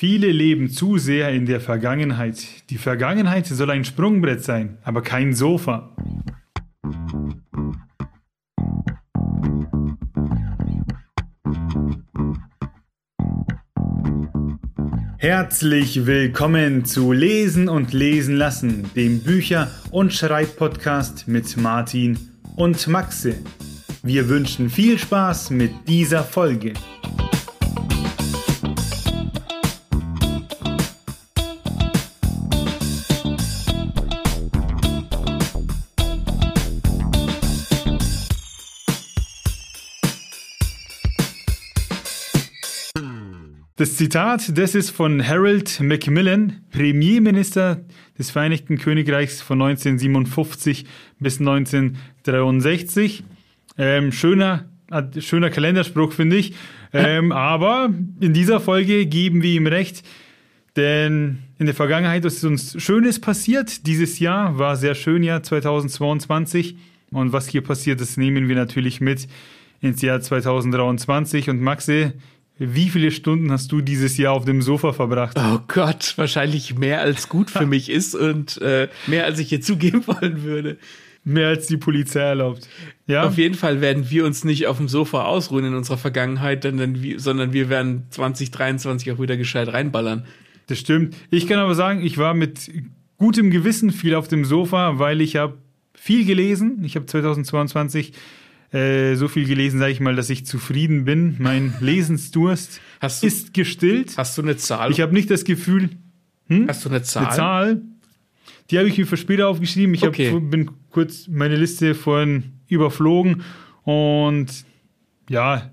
Viele leben zu sehr in der Vergangenheit. Die Vergangenheit soll ein Sprungbrett sein, aber kein Sofa. Herzlich willkommen zu Lesen und Lesen lassen, dem Bücher- und Schreibpodcast mit Martin und Maxe. Wir wünschen viel Spaß mit dieser Folge. Das Zitat, das ist von Harold Macmillan, Premierminister des Vereinigten Königreichs von 1957 bis 1963. Ähm, schöner, äh, schöner Kalenderspruch, finde ich. Ähm, aber in dieser Folge geben wir ihm recht, denn in der Vergangenheit ist uns Schönes passiert. Dieses Jahr war sehr schön, Jahr 2022. Und was hier passiert, das nehmen wir natürlich mit ins Jahr 2023. Und Maxe, wie viele Stunden hast du dieses Jahr auf dem Sofa verbracht? Oh Gott, wahrscheinlich mehr als gut für mich ist und äh, mehr als ich hier zugeben wollen würde. Mehr als die Polizei erlaubt. Ja. Auf jeden Fall werden wir uns nicht auf dem Sofa ausruhen in unserer Vergangenheit, sondern wir werden 2023 auch wieder gescheit reinballern. Das stimmt. Ich kann aber sagen, ich war mit gutem Gewissen viel auf dem Sofa, weil ich habe viel gelesen. Ich habe 2022 äh, so viel gelesen, sage ich mal, dass ich zufrieden bin. Mein Lesensdurst du, ist gestillt. Hast du eine Zahl? Ich habe nicht das Gefühl. Hm? Hast du eine Zahl? Eine Zahl. Die habe ich mir für später aufgeschrieben. Ich okay. hab, bin kurz meine Liste vorhin überflogen und ja,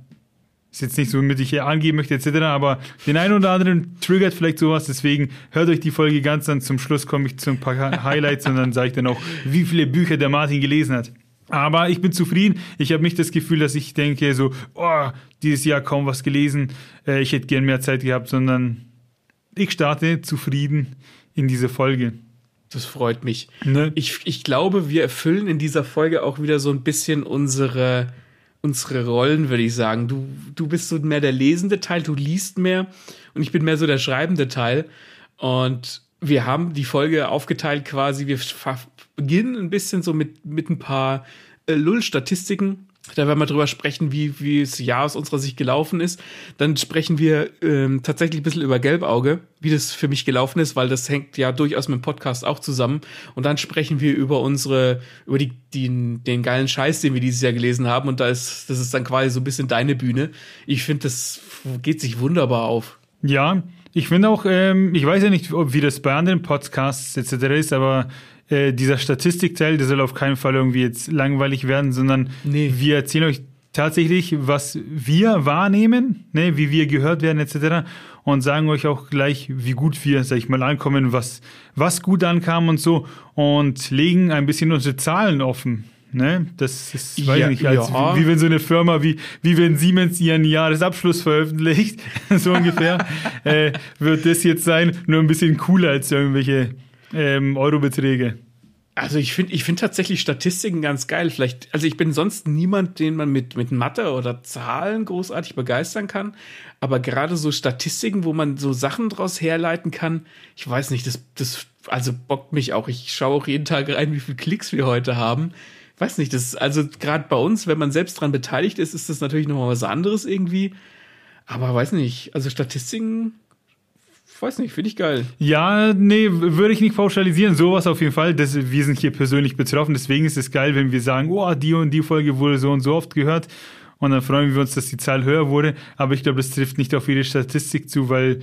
ist jetzt nicht so, womit ich hier angeben möchte, etc., aber den einen oder anderen triggert vielleicht sowas, deswegen hört euch die Folge ganz an. Zum Schluss komme ich zu ein paar Highlights und dann sage ich dann auch, wie viele Bücher der Martin gelesen hat. Aber ich bin zufrieden. Ich habe nicht das Gefühl, dass ich denke, so, oh, dieses Jahr kaum was gelesen, äh, ich hätte gern mehr Zeit gehabt, sondern ich starte zufrieden in diese Folge. Das freut mich. Ne? Ich, ich glaube, wir erfüllen in dieser Folge auch wieder so ein bisschen unsere, unsere Rollen, würde ich sagen. Du, du bist so mehr der lesende Teil, du liest mehr und ich bin mehr so der schreibende Teil. Und wir haben die Folge aufgeteilt quasi, wir beginnen ein bisschen so mit, mit ein paar äh, Lull-Statistiken. Da werden wir drüber sprechen, wie, wie das Jahr aus unserer Sicht gelaufen ist. Dann sprechen wir ähm, tatsächlich ein bisschen über Gelbauge, wie das für mich gelaufen ist, weil das hängt ja durchaus mit dem Podcast auch zusammen. Und dann sprechen wir über unsere, über die, die, den geilen Scheiß, den wir dieses Jahr gelesen haben. Und da ist, das ist dann quasi so ein bisschen deine Bühne. Ich finde, das geht sich wunderbar auf. Ja, ich finde auch, ähm, ich weiß ja nicht, wie das bei anderen Podcasts etc. ist, aber äh, dieser Statistikteil, der soll auf keinen Fall irgendwie jetzt langweilig werden, sondern nee. wir erzählen euch tatsächlich, was wir wahrnehmen, ne, wie wir gehört werden etc. und sagen euch auch gleich, wie gut wir, sag ich mal, ankommen, was, was gut ankam und so und legen ein bisschen unsere Zahlen offen. Ne? Das ist, weiß ja, nicht, als, ja. wie, wie, wenn so eine Firma, wie, wie wenn Siemens ihren Jahresabschluss veröffentlicht, so ungefähr, äh, wird das jetzt sein, nur ein bisschen cooler als irgendwelche ähm, Eurobeträge. Also ich finde ich finde tatsächlich Statistiken ganz geil. Vielleicht, also ich bin sonst niemand, den man mit, mit Mathe oder Zahlen großartig begeistern kann. Aber gerade so Statistiken, wo man so Sachen draus herleiten kann, ich weiß nicht, das, das also bockt mich auch. Ich schaue auch jeden Tag rein, wie viele Klicks wir heute haben. weiß nicht, das, also gerade bei uns, wenn man selbst dran beteiligt ist, ist das natürlich nochmal was anderes irgendwie. Aber weiß nicht, also Statistiken weiß nicht, finde ich geil. Ja, nee, würde ich nicht pauschalisieren. Sowas auf jeden Fall. Das, wir sind hier persönlich betroffen. Deswegen ist es geil, wenn wir sagen, oh, die und die Folge wurde so und so oft gehört. Und dann freuen wir uns, dass die Zahl höher wurde. Aber ich glaube, das trifft nicht auf jede Statistik zu, weil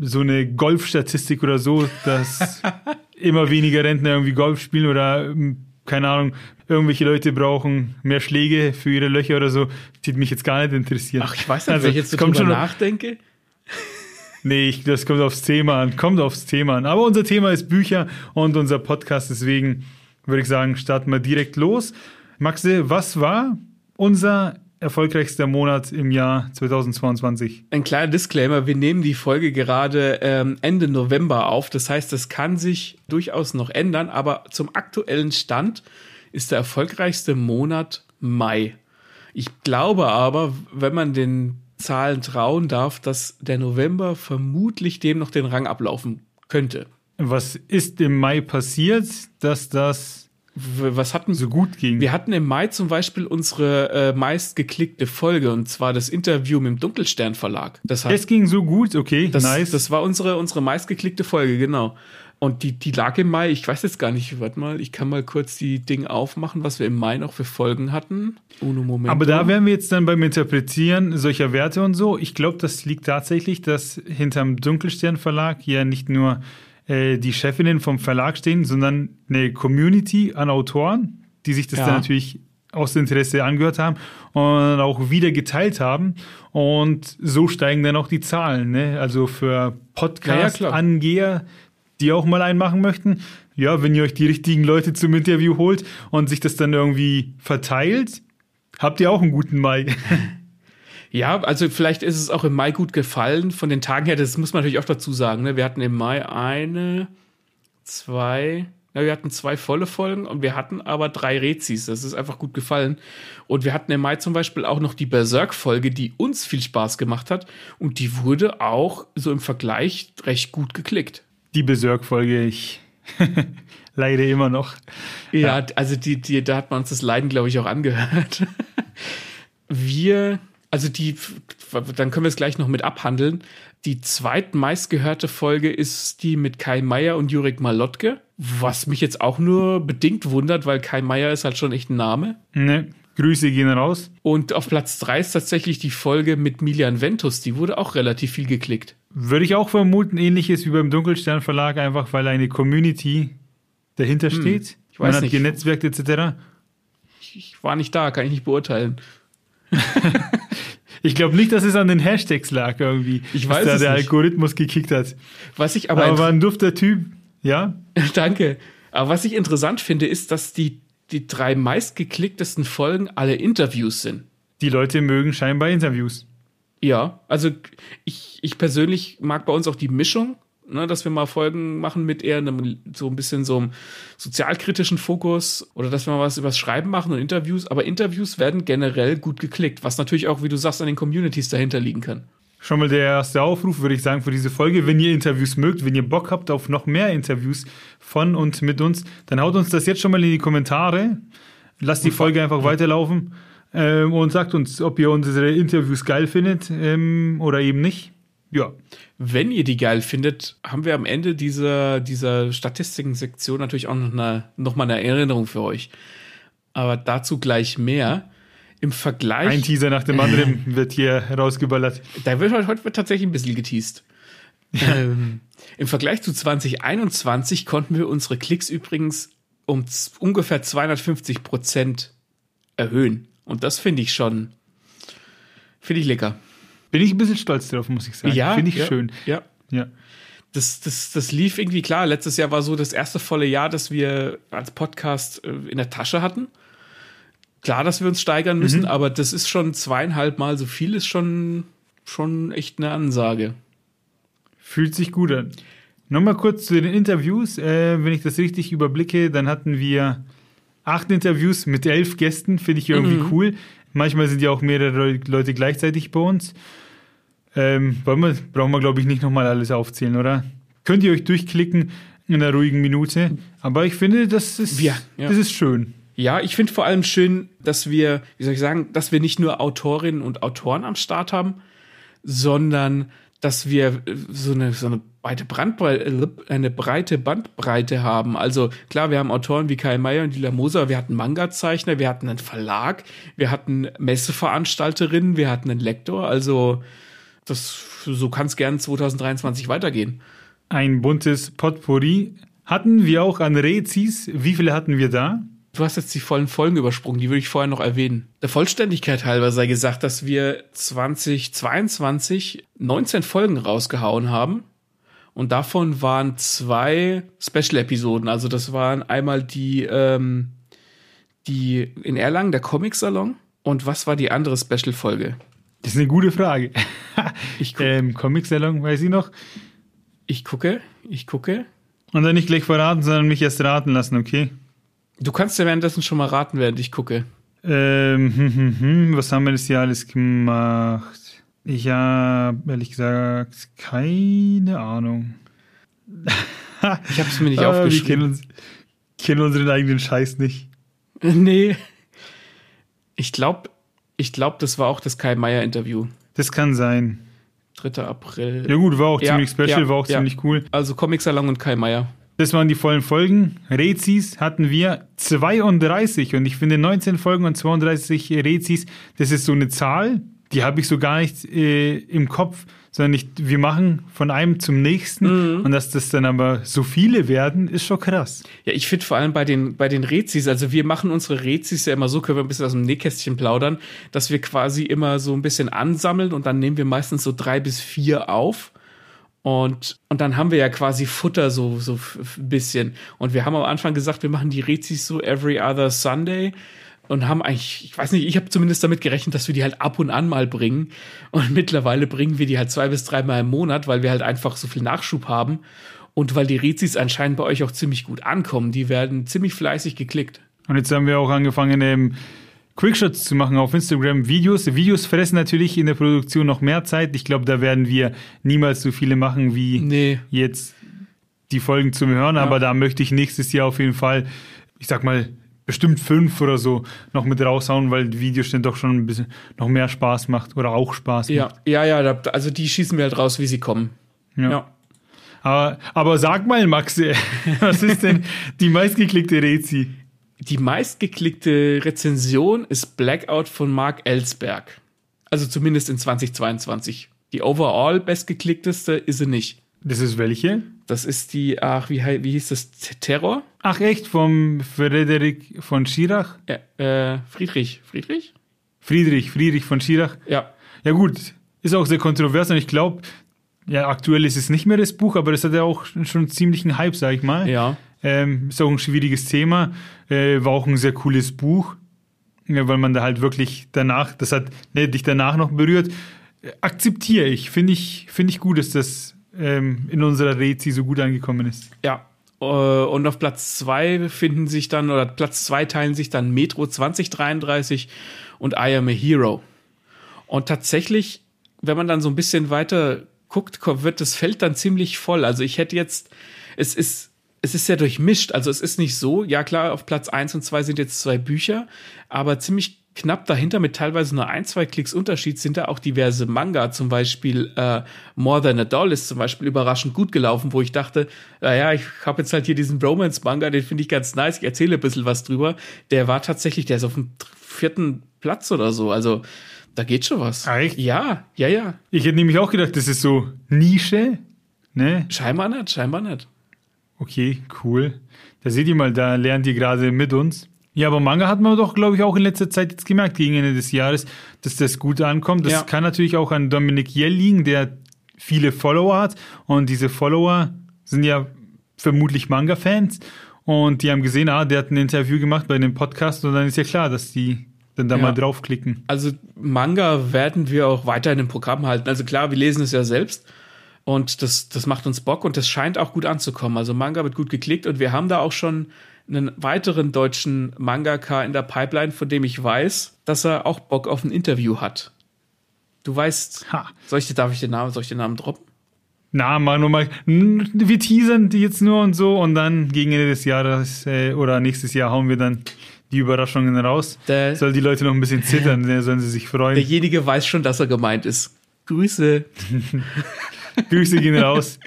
so eine Golfstatistik oder so, dass immer weniger Rentner irgendwie Golf spielen oder hm, keine Ahnung, irgendwelche Leute brauchen mehr Schläge für ihre Löcher oder so, die mich jetzt gar nicht interessieren. Ach, ich weiß nicht, also, wenn ich jetzt so drüber nachdenke. Nee, ich, das kommt aufs Thema an. Kommt aufs Thema an. Aber unser Thema ist Bücher und unser Podcast. Deswegen würde ich sagen, starten wir direkt los. Maxe, was war unser erfolgreichster Monat im Jahr 2022? Ein kleiner Disclaimer, wir nehmen die Folge gerade ähm, Ende November auf. Das heißt, das kann sich durchaus noch ändern, aber zum aktuellen Stand ist der erfolgreichste Monat Mai. Ich glaube aber, wenn man den Zahlen trauen darf, dass der November vermutlich dem noch den Rang ablaufen könnte. Was ist im Mai passiert, dass das was hatten so gut ging? Wir hatten im Mai zum Beispiel unsere äh, meistgeklickte Folge und zwar das Interview mit dem Dunkelstern Verlag. Das hat, es ging so gut, okay, das, nice. Das war unsere unsere meistgeklickte Folge, genau. Und die, die lag im Mai, ich weiß jetzt gar nicht, warte mal, ich kann mal kurz die Dinge aufmachen, was wir im Mai noch für Folgen hatten. Uno Moment. Aber da wären wir jetzt dann beim Interpretieren solcher Werte und so. Ich glaube, das liegt tatsächlich, dass hinterm Dunkelstern Verlag ja nicht nur äh, die Chefinnen vom Verlag stehen, sondern eine Community an Autoren, die sich das ja. dann natürlich aus Interesse angehört haben und auch wieder geteilt haben. Und so steigen dann auch die Zahlen. Ne? Also für Podcast-Angeher, die auch mal einen machen möchten. Ja, wenn ihr euch die richtigen Leute zum Interview holt und sich das dann irgendwie verteilt, habt ihr auch einen guten Mai. Ja, also vielleicht ist es auch im Mai gut gefallen. Von den Tagen her, das muss man natürlich auch dazu sagen. Ne? Wir hatten im Mai eine, zwei, ja, wir hatten zwei volle Folgen und wir hatten aber drei Rezis. Das ist einfach gut gefallen. Und wir hatten im Mai zum Beispiel auch noch die Berserk-Folge, die uns viel Spaß gemacht hat. Und die wurde auch so im Vergleich recht gut geklickt. Die Berserk-Folge, ich leide immer noch. Ja, ja, also die, die, da hat man uns das Leiden, glaube ich, auch angehört. wir also die, dann können wir es gleich noch mit abhandeln. Die zweitmeistgehörte Folge ist die mit Kai Meier und Jurek Malotke, was mich jetzt auch nur bedingt wundert, weil Kai Meier ist halt schon echt ein Name. Ne, Grüße gehen raus. Und auf Platz 3 ist tatsächlich die Folge mit Milian Ventus, die wurde auch relativ viel geklickt. Würde ich auch vermuten, ähnliches wie beim Dunkelstern Verlag, einfach weil eine Community dahinter hm, steht. Ich weiß Man hat nicht. genetzwerkt etc. Ich, ich war nicht da, kann ich nicht beurteilen. ich glaube nicht, dass es an den Hashtags lag irgendwie. Ich weiß dass da der nicht. Algorithmus gekickt hat. Was ich aber. Aber war ein dufter Typ, ja? Danke. Aber was ich interessant finde, ist, dass die, die drei meistgeklicktesten Folgen alle Interviews sind. Die Leute mögen scheinbar Interviews. Ja, also ich, ich persönlich mag bei uns auch die Mischung ne, dass wir mal Folgen machen mit eher einem so ein bisschen so einem sozialkritischen Fokus oder dass wir mal was übers Schreiben machen und Interviews. Aber Interviews werden generell gut geklickt, was natürlich auch, wie du sagst, an den Communities dahinter liegen kann. Schon mal der erste Aufruf, würde ich sagen, für diese Folge. Wenn ihr Interviews mögt, wenn ihr Bock habt auf noch mehr Interviews von und mit uns, dann haut uns das jetzt schon mal in die Kommentare. Lasst die Folge einfach weiterlaufen ähm, und sagt uns, ob ihr unsere Interviews geil findet ähm, oder eben nicht. Ja. Wenn ihr die geil findet, haben wir am Ende dieser, dieser Statistiken-Sektion natürlich auch noch, eine, noch mal eine Erinnerung für euch. Aber dazu gleich mehr. Im Vergleich. Ein Teaser nach dem anderen wird hier rausgeballert. Da wird heute, wird tatsächlich ein bisschen geteased. Ähm, Im Vergleich zu 2021 konnten wir unsere Klicks übrigens um ungefähr 250 Prozent erhöhen. Und das finde ich schon, finde ich lecker. Bin ich ein bisschen stolz drauf, muss ich sagen. Ja. Finde ich ja, schön. Ja. Ja. Das, das, das lief irgendwie klar. Letztes Jahr war so das erste volle Jahr, das wir als Podcast äh, in der Tasche hatten. Klar, dass wir uns steigern müssen, mhm. aber das ist schon zweieinhalb Mal so viel, ist schon, schon echt eine Ansage. Fühlt sich gut an. Nochmal kurz zu den Interviews. Äh, wenn ich das richtig überblicke, dann hatten wir acht Interviews mit elf Gästen. Finde ich irgendwie mhm. cool. Manchmal sind ja auch mehrere Leute gleichzeitig bei uns. Ähm, wir, brauchen wir, glaube ich, nicht nochmal alles aufzählen, oder? Könnt ihr euch durchklicken in einer ruhigen Minute. Aber ich finde, das ist, ja, ja. Das ist schön. Ja, ich finde vor allem schön, dass wir, wie soll ich sagen, dass wir nicht nur Autorinnen und Autoren am Start haben, sondern dass wir so eine, so eine breite Bandbreite, eine breite Bandbreite haben. Also klar, wir haben Autoren wie Kai Meier und Lila Moser, wir hatten Manga-Zeichner, wir hatten einen Verlag, wir hatten Messeveranstalterinnen, wir hatten einen Lektor. Also das, so kann es gern 2023 weitergehen. Ein buntes Potpourri. Hatten wir auch an Rezis? Wie viele hatten wir da? Du hast jetzt die vollen Folgen übersprungen, die würde ich vorher noch erwähnen. Der Vollständigkeit halber sei gesagt, dass wir 2022 19 Folgen rausgehauen haben. Und davon waren zwei Special-Episoden. Also das waren einmal die, ähm, die in Erlangen, der Comic-Salon. Und was war die andere Special-Folge? Das ist eine gute Frage. ich ähm, Comic-Salon, weiß ich noch. Ich gucke, ich gucke. Und dann nicht gleich verraten, sondern mich erst raten lassen, okay? Du kannst ja währenddessen schon mal raten, während ich gucke. Ähm, hm, hm, hm, was haben wir das hier alles gemacht? Ich habe ehrlich gesagt keine Ahnung. ich habe es mir nicht aufgeschrieben. Wir kennen, uns, kennen unseren eigenen Scheiß nicht. Nee. Ich glaube, ich glaube, das war auch das Kai Meier Interview. Das kann sein. 3. April. Ja gut, war auch ja, ziemlich special, ja, war auch ja. ziemlich cool. Also Comic Salon und Kai Meier. Das waren die vollen Folgen. Rezis hatten wir 32 und ich finde 19 Folgen und 32 Rezis, das ist so eine Zahl, die habe ich so gar nicht äh, im Kopf, sondern nicht, wir machen von einem zum nächsten mhm. und dass das dann aber so viele werden, ist schon krass. Ja, ich finde vor allem bei den, bei den Rezis, also wir machen unsere Rezis ja immer so, können wir ein bisschen aus dem Nähkästchen plaudern, dass wir quasi immer so ein bisschen ansammeln und dann nehmen wir meistens so drei bis vier auf und, und dann haben wir ja quasi Futter so, so ein bisschen. Und wir haben am Anfang gesagt, wir machen die Rezis so every other Sunday und haben eigentlich, ich weiß nicht, ich habe zumindest damit gerechnet, dass wir die halt ab und an mal bringen. Und mittlerweile bringen wir die halt zwei bis dreimal im Monat, weil wir halt einfach so viel Nachschub haben. Und weil die Rezis anscheinend bei euch auch ziemlich gut ankommen. Die werden ziemlich fleißig geklickt. Und jetzt haben wir auch angefangen, ähm, Quickshots zu machen auf Instagram, Videos. Videos fressen natürlich in der Produktion noch mehr Zeit. Ich glaube, da werden wir niemals so viele machen wie nee. jetzt die Folgen zum Hören. Ja. Aber da möchte ich nächstes Jahr auf jeden Fall, ich sag mal, bestimmt fünf oder so noch mit raushauen, weil die Videoschnitt doch schon ein bisschen noch mehr Spaß macht oder auch Spaß ja, macht. Ja, ja, ja, also die schießen wir halt raus, wie sie kommen. Ja. ja. Aber, aber sag mal, Max, was ist denn die meistgeklickte Rezi? Die meistgeklickte Rezension ist Blackout von Mark Ellsberg. Also zumindest in 2022. Die overall bestgeklickteste ist sie nicht. Das ist welche? Das ist die, ach, wie, wie hieß das? Terror? Ach echt, vom Frederik von Schirach? Ja, äh, Friedrich. Friedrich? Friedrich, Friedrich von Schirach. Ja. Ja gut, ist auch sehr kontrovers und ich glaube, ja, aktuell ist es nicht mehr das Buch, aber das hat ja auch schon einen Hype, sag ich mal. Ja. Ähm, ist auch ein schwieriges Thema. Äh, war auch ein sehr cooles Buch, weil man da halt wirklich danach, das hat ne, dich danach noch berührt. Akzeptiere ich. Finde ich, find ich gut, dass das ähm, in unserer Rezi so gut angekommen ist. Ja. Äh, und auf Platz 2 finden sich dann, oder Platz 2 teilen sich dann Metro 2033 und I Am a Hero. Und tatsächlich, wenn man dann so ein bisschen weiter guckt, wird das Feld dann ziemlich voll. Also ich hätte jetzt, es ist es ist sehr durchmischt. Also es ist nicht so, ja klar, auf Platz eins und zwei sind jetzt zwei Bücher, aber ziemlich knapp dahinter mit teilweise nur ein, zwei Klicks Unterschied sind da auch diverse Manga. Zum Beispiel äh, More Than a Doll ist zum Beispiel überraschend gut gelaufen, wo ich dachte, naja, ich habe jetzt halt hier diesen Bromance-Manga, den finde ich ganz nice, ich erzähle ein bisschen was drüber. Der war tatsächlich, der ist auf dem vierten Platz oder so. Also da geht schon was. Echt? Ja, ja, ja. Ich hätte nämlich auch gedacht, das ist so Nische. Ne? Scheinbar nicht, scheinbar nicht. Okay, cool. Da seht ihr mal, da lernt ihr gerade mit uns. Ja, aber Manga hat man doch, glaube ich, auch in letzter Zeit jetzt gemerkt, gegen Ende des Jahres, dass das gut ankommt. Das ja. kann natürlich auch an Dominik Jell liegen, der viele Follower hat. Und diese Follower sind ja vermutlich Manga-Fans. Und die haben gesehen, ah, der hat ein Interview gemacht bei dem Podcast. Und dann ist ja klar, dass die dann da ja. mal draufklicken. Also Manga werden wir auch weiterhin im Programm halten. Also klar, wir lesen es ja selbst. Und das, das macht uns Bock und das scheint auch gut anzukommen. Also Manga wird gut geklickt und wir haben da auch schon einen weiteren deutschen Mangaka in der Pipeline, von dem ich weiß, dass er auch Bock auf ein Interview hat. Du weißt, ha. soll ich, darf ich den Namen, soll ich den Namen droppen? Na, mal nur mal. Wir teasern die jetzt nur und so und dann gegen Ende des Jahres äh, oder nächstes Jahr hauen wir dann die Überraschungen raus. Der, Soll die Leute noch ein bisschen zittern, sollen sie sich freuen. Derjenige weiß schon, dass er gemeint ist. Grüße. Grüße gehen raus.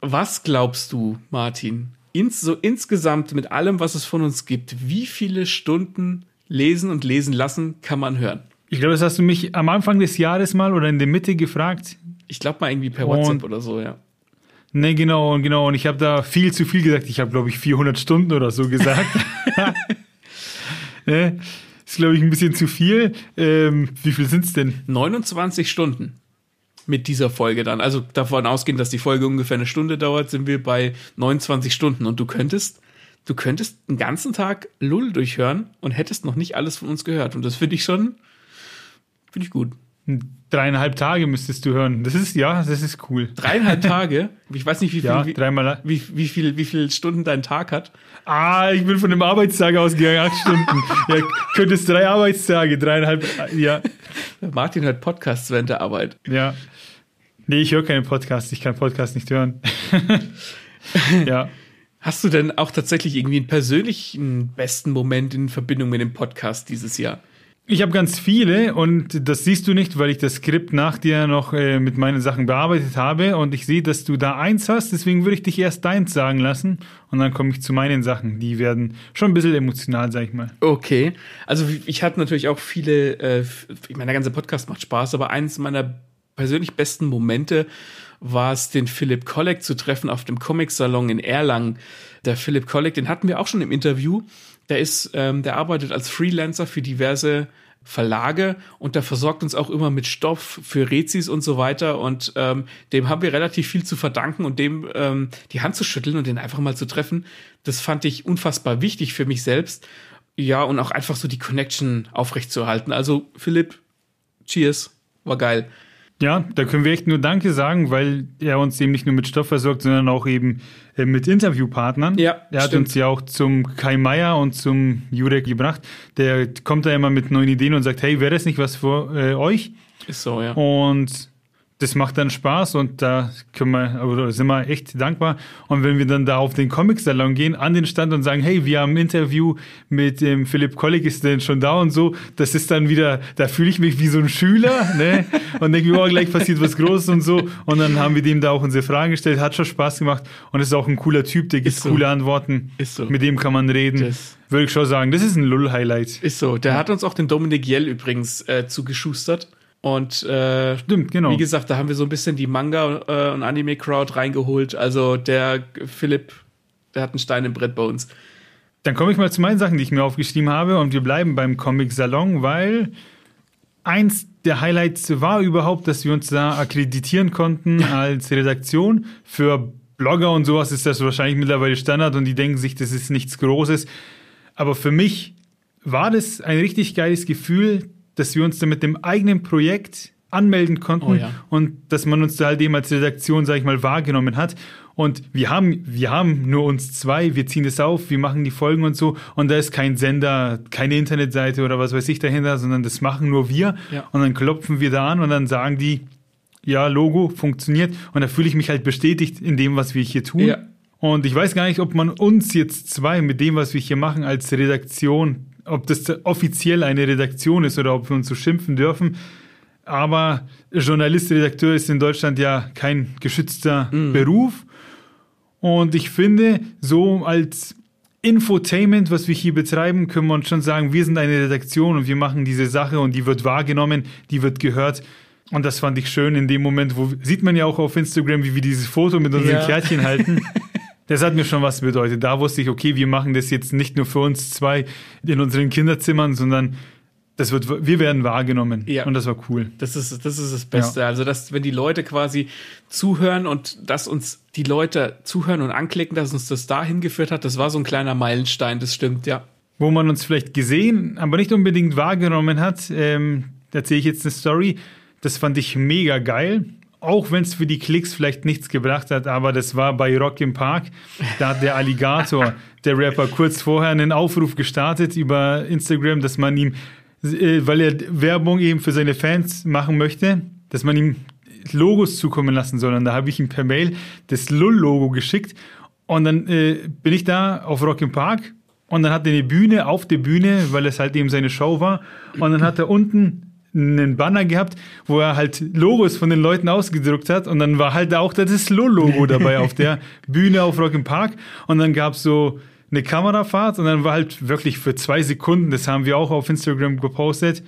Was glaubst du, Martin? Ins, so insgesamt mit allem, was es von uns gibt, wie viele Stunden lesen und lesen lassen kann man hören? Ich glaube, das hast du mich am Anfang des Jahres mal oder in der Mitte gefragt. Ich glaube mal irgendwie per WhatsApp oder so, ja. Ne, genau, und genau. Und ich habe da viel zu viel gesagt. Ich habe, glaube ich, 400 Stunden oder so gesagt. ne? Ist, glaube ich, ein bisschen zu viel. Ähm, wie viel sind es denn? 29 Stunden mit dieser Folge dann. Also davon ausgehend, dass die Folge ungefähr eine Stunde dauert, sind wir bei 29 Stunden. Und du könntest, du könntest einen ganzen Tag Lull durchhören und hättest noch nicht alles von uns gehört. Und das finde ich schon, finde ich gut. Dreieinhalb Tage müsstest du hören. Das ist, ja, das ist cool. Dreieinhalb Tage? Ich weiß nicht, wie viel, ja, wie, dreimal. Wie, wie, viel, wie viel Stunden dein Tag hat. Ah, ich bin von einem Arbeitstag ausgegangen, acht Stunden. ja, könntest drei Arbeitstage, dreieinhalb, ja. Martin hört Podcasts während der Arbeit. Ja. Nee, ich höre keine Podcasts, ich kann Podcasts nicht hören. ja. Hast du denn auch tatsächlich irgendwie einen persönlichen besten Moment in Verbindung mit dem Podcast dieses Jahr? Ich habe ganz viele und das siehst du nicht, weil ich das Skript nach dir noch äh, mit meinen Sachen bearbeitet habe und ich sehe, dass du da eins hast, deswegen würde ich dich erst deins sagen lassen und dann komme ich zu meinen Sachen. Die werden schon ein bisschen emotional, sag ich mal. Okay, also ich hatte natürlich auch viele, äh, ich meine, der ganze Podcast macht Spaß, aber eins meiner persönlich besten Momente war es, den Philipp Kolleg zu treffen auf dem Comic-Salon in Erlangen. Der Philipp Kolleg, den hatten wir auch schon im Interview der ist, ähm, der arbeitet als Freelancer für diverse Verlage und der versorgt uns auch immer mit Stoff für Rezis und so weiter und ähm, dem haben wir relativ viel zu verdanken und dem ähm, die Hand zu schütteln und den einfach mal zu treffen, das fand ich unfassbar wichtig für mich selbst. Ja, und auch einfach so die Connection aufrechtzuerhalten. Also Philipp, cheers, war geil. Ja, da können wir echt nur Danke sagen, weil er uns eben nicht nur mit Stoff versorgt, sondern auch eben äh, mit Interviewpartnern. Ja, er hat stimmt. uns ja auch zum Kai Meier und zum Jurek gebracht. Der kommt da immer mit neuen Ideen und sagt, hey, wäre das nicht was für äh, euch? Ist so, ja. Und das macht dann Spaß und da können wir, oder sind wir echt dankbar. Und wenn wir dann da auf den Comic-Salon gehen, an den Stand und sagen, hey, wir haben ein Interview mit dem Philipp Kolleg, ist denn schon da und so, das ist dann wieder, da fühle ich mich wie so ein Schüler, ne? Und denke mir, oh, gleich passiert was Großes und so. Und dann haben wir dem da auch unsere Fragen gestellt, hat schon Spaß gemacht und ist auch ein cooler Typ, der gibt so. coole Antworten. Ist so. Mit dem kann man reden. Das Würde ich schon sagen, das ist ein Lull-Highlight. Ist so. Der hat uns auch den Dominik Jell übrigens äh, zugeschustert. Und äh, Stimmt, genau. wie gesagt, da haben wir so ein bisschen die Manga- äh, und Anime-Crowd reingeholt. Also der Philipp, der hat einen Stein im Brett bei uns. Dann komme ich mal zu meinen Sachen, die ich mir aufgeschrieben habe. Und wir bleiben beim Comic-Salon, weil eins der Highlights war überhaupt, dass wir uns da akkreditieren konnten als Redaktion. Für Blogger und sowas ist das wahrscheinlich mittlerweile Standard und die denken sich, das ist nichts Großes. Aber für mich war das ein richtig geiles Gefühl, dass wir uns da mit dem eigenen Projekt anmelden konnten oh ja. und dass man uns da halt eben als Redaktion, sag ich mal, wahrgenommen hat. Und wir haben, wir haben nur uns zwei, wir ziehen das auf, wir machen die Folgen und so. Und da ist kein Sender, keine Internetseite oder was weiß ich dahinter, sondern das machen nur wir. Ja. Und dann klopfen wir da an und dann sagen die, ja, Logo funktioniert. Und da fühle ich mich halt bestätigt in dem, was wir hier tun. Ja. Und ich weiß gar nicht, ob man uns jetzt zwei mit dem, was wir hier machen, als Redaktion ob das offiziell eine Redaktion ist oder ob wir uns so schimpfen dürfen. Aber Journalist, Redakteur ist in Deutschland ja kein geschützter mhm. Beruf. Und ich finde, so als Infotainment, was wir hier betreiben, können wir uns schon sagen, wir sind eine Redaktion und wir machen diese Sache und die wird wahrgenommen, die wird gehört. Und das fand ich schön in dem Moment, wo sieht man ja auch auf Instagram, wie wir dieses Foto mit unseren ja. Kärtchen halten. Das hat mir schon was bedeutet. Da wusste ich, okay, wir machen das jetzt nicht nur für uns zwei in unseren Kinderzimmern, sondern das wird, wir werden wahrgenommen. Ja. Und das war cool. Das ist, das ist das Beste. Ja. Also, dass, wenn die Leute quasi zuhören und dass uns die Leute zuhören und anklicken, dass uns das dahin geführt hat, das war so ein kleiner Meilenstein, das stimmt, ja. Wo man uns vielleicht gesehen, aber nicht unbedingt wahrgenommen hat, ähm, da erzähle ich jetzt eine Story. Das fand ich mega geil auch wenn es für die Klicks vielleicht nichts gebracht hat, aber das war bei Rock im Park. Da hat der Alligator, der Rapper, kurz vorher einen Aufruf gestartet über Instagram, dass man ihm, äh, weil er Werbung eben für seine Fans machen möchte, dass man ihm Logos zukommen lassen soll. Und da habe ich ihm per Mail das Lull-Logo geschickt. Und dann äh, bin ich da auf Rock im Park und dann hat er eine Bühne auf der Bühne, weil es halt eben seine Show war. Und dann hat er unten einen Banner gehabt, wo er halt Logos von den Leuten ausgedruckt hat und dann war halt auch das Slow-Logo dabei auf der Bühne auf Rock im Park und dann gab es so eine Kamerafahrt und dann war halt wirklich für zwei Sekunden, das haben wir auch auf Instagram gepostet,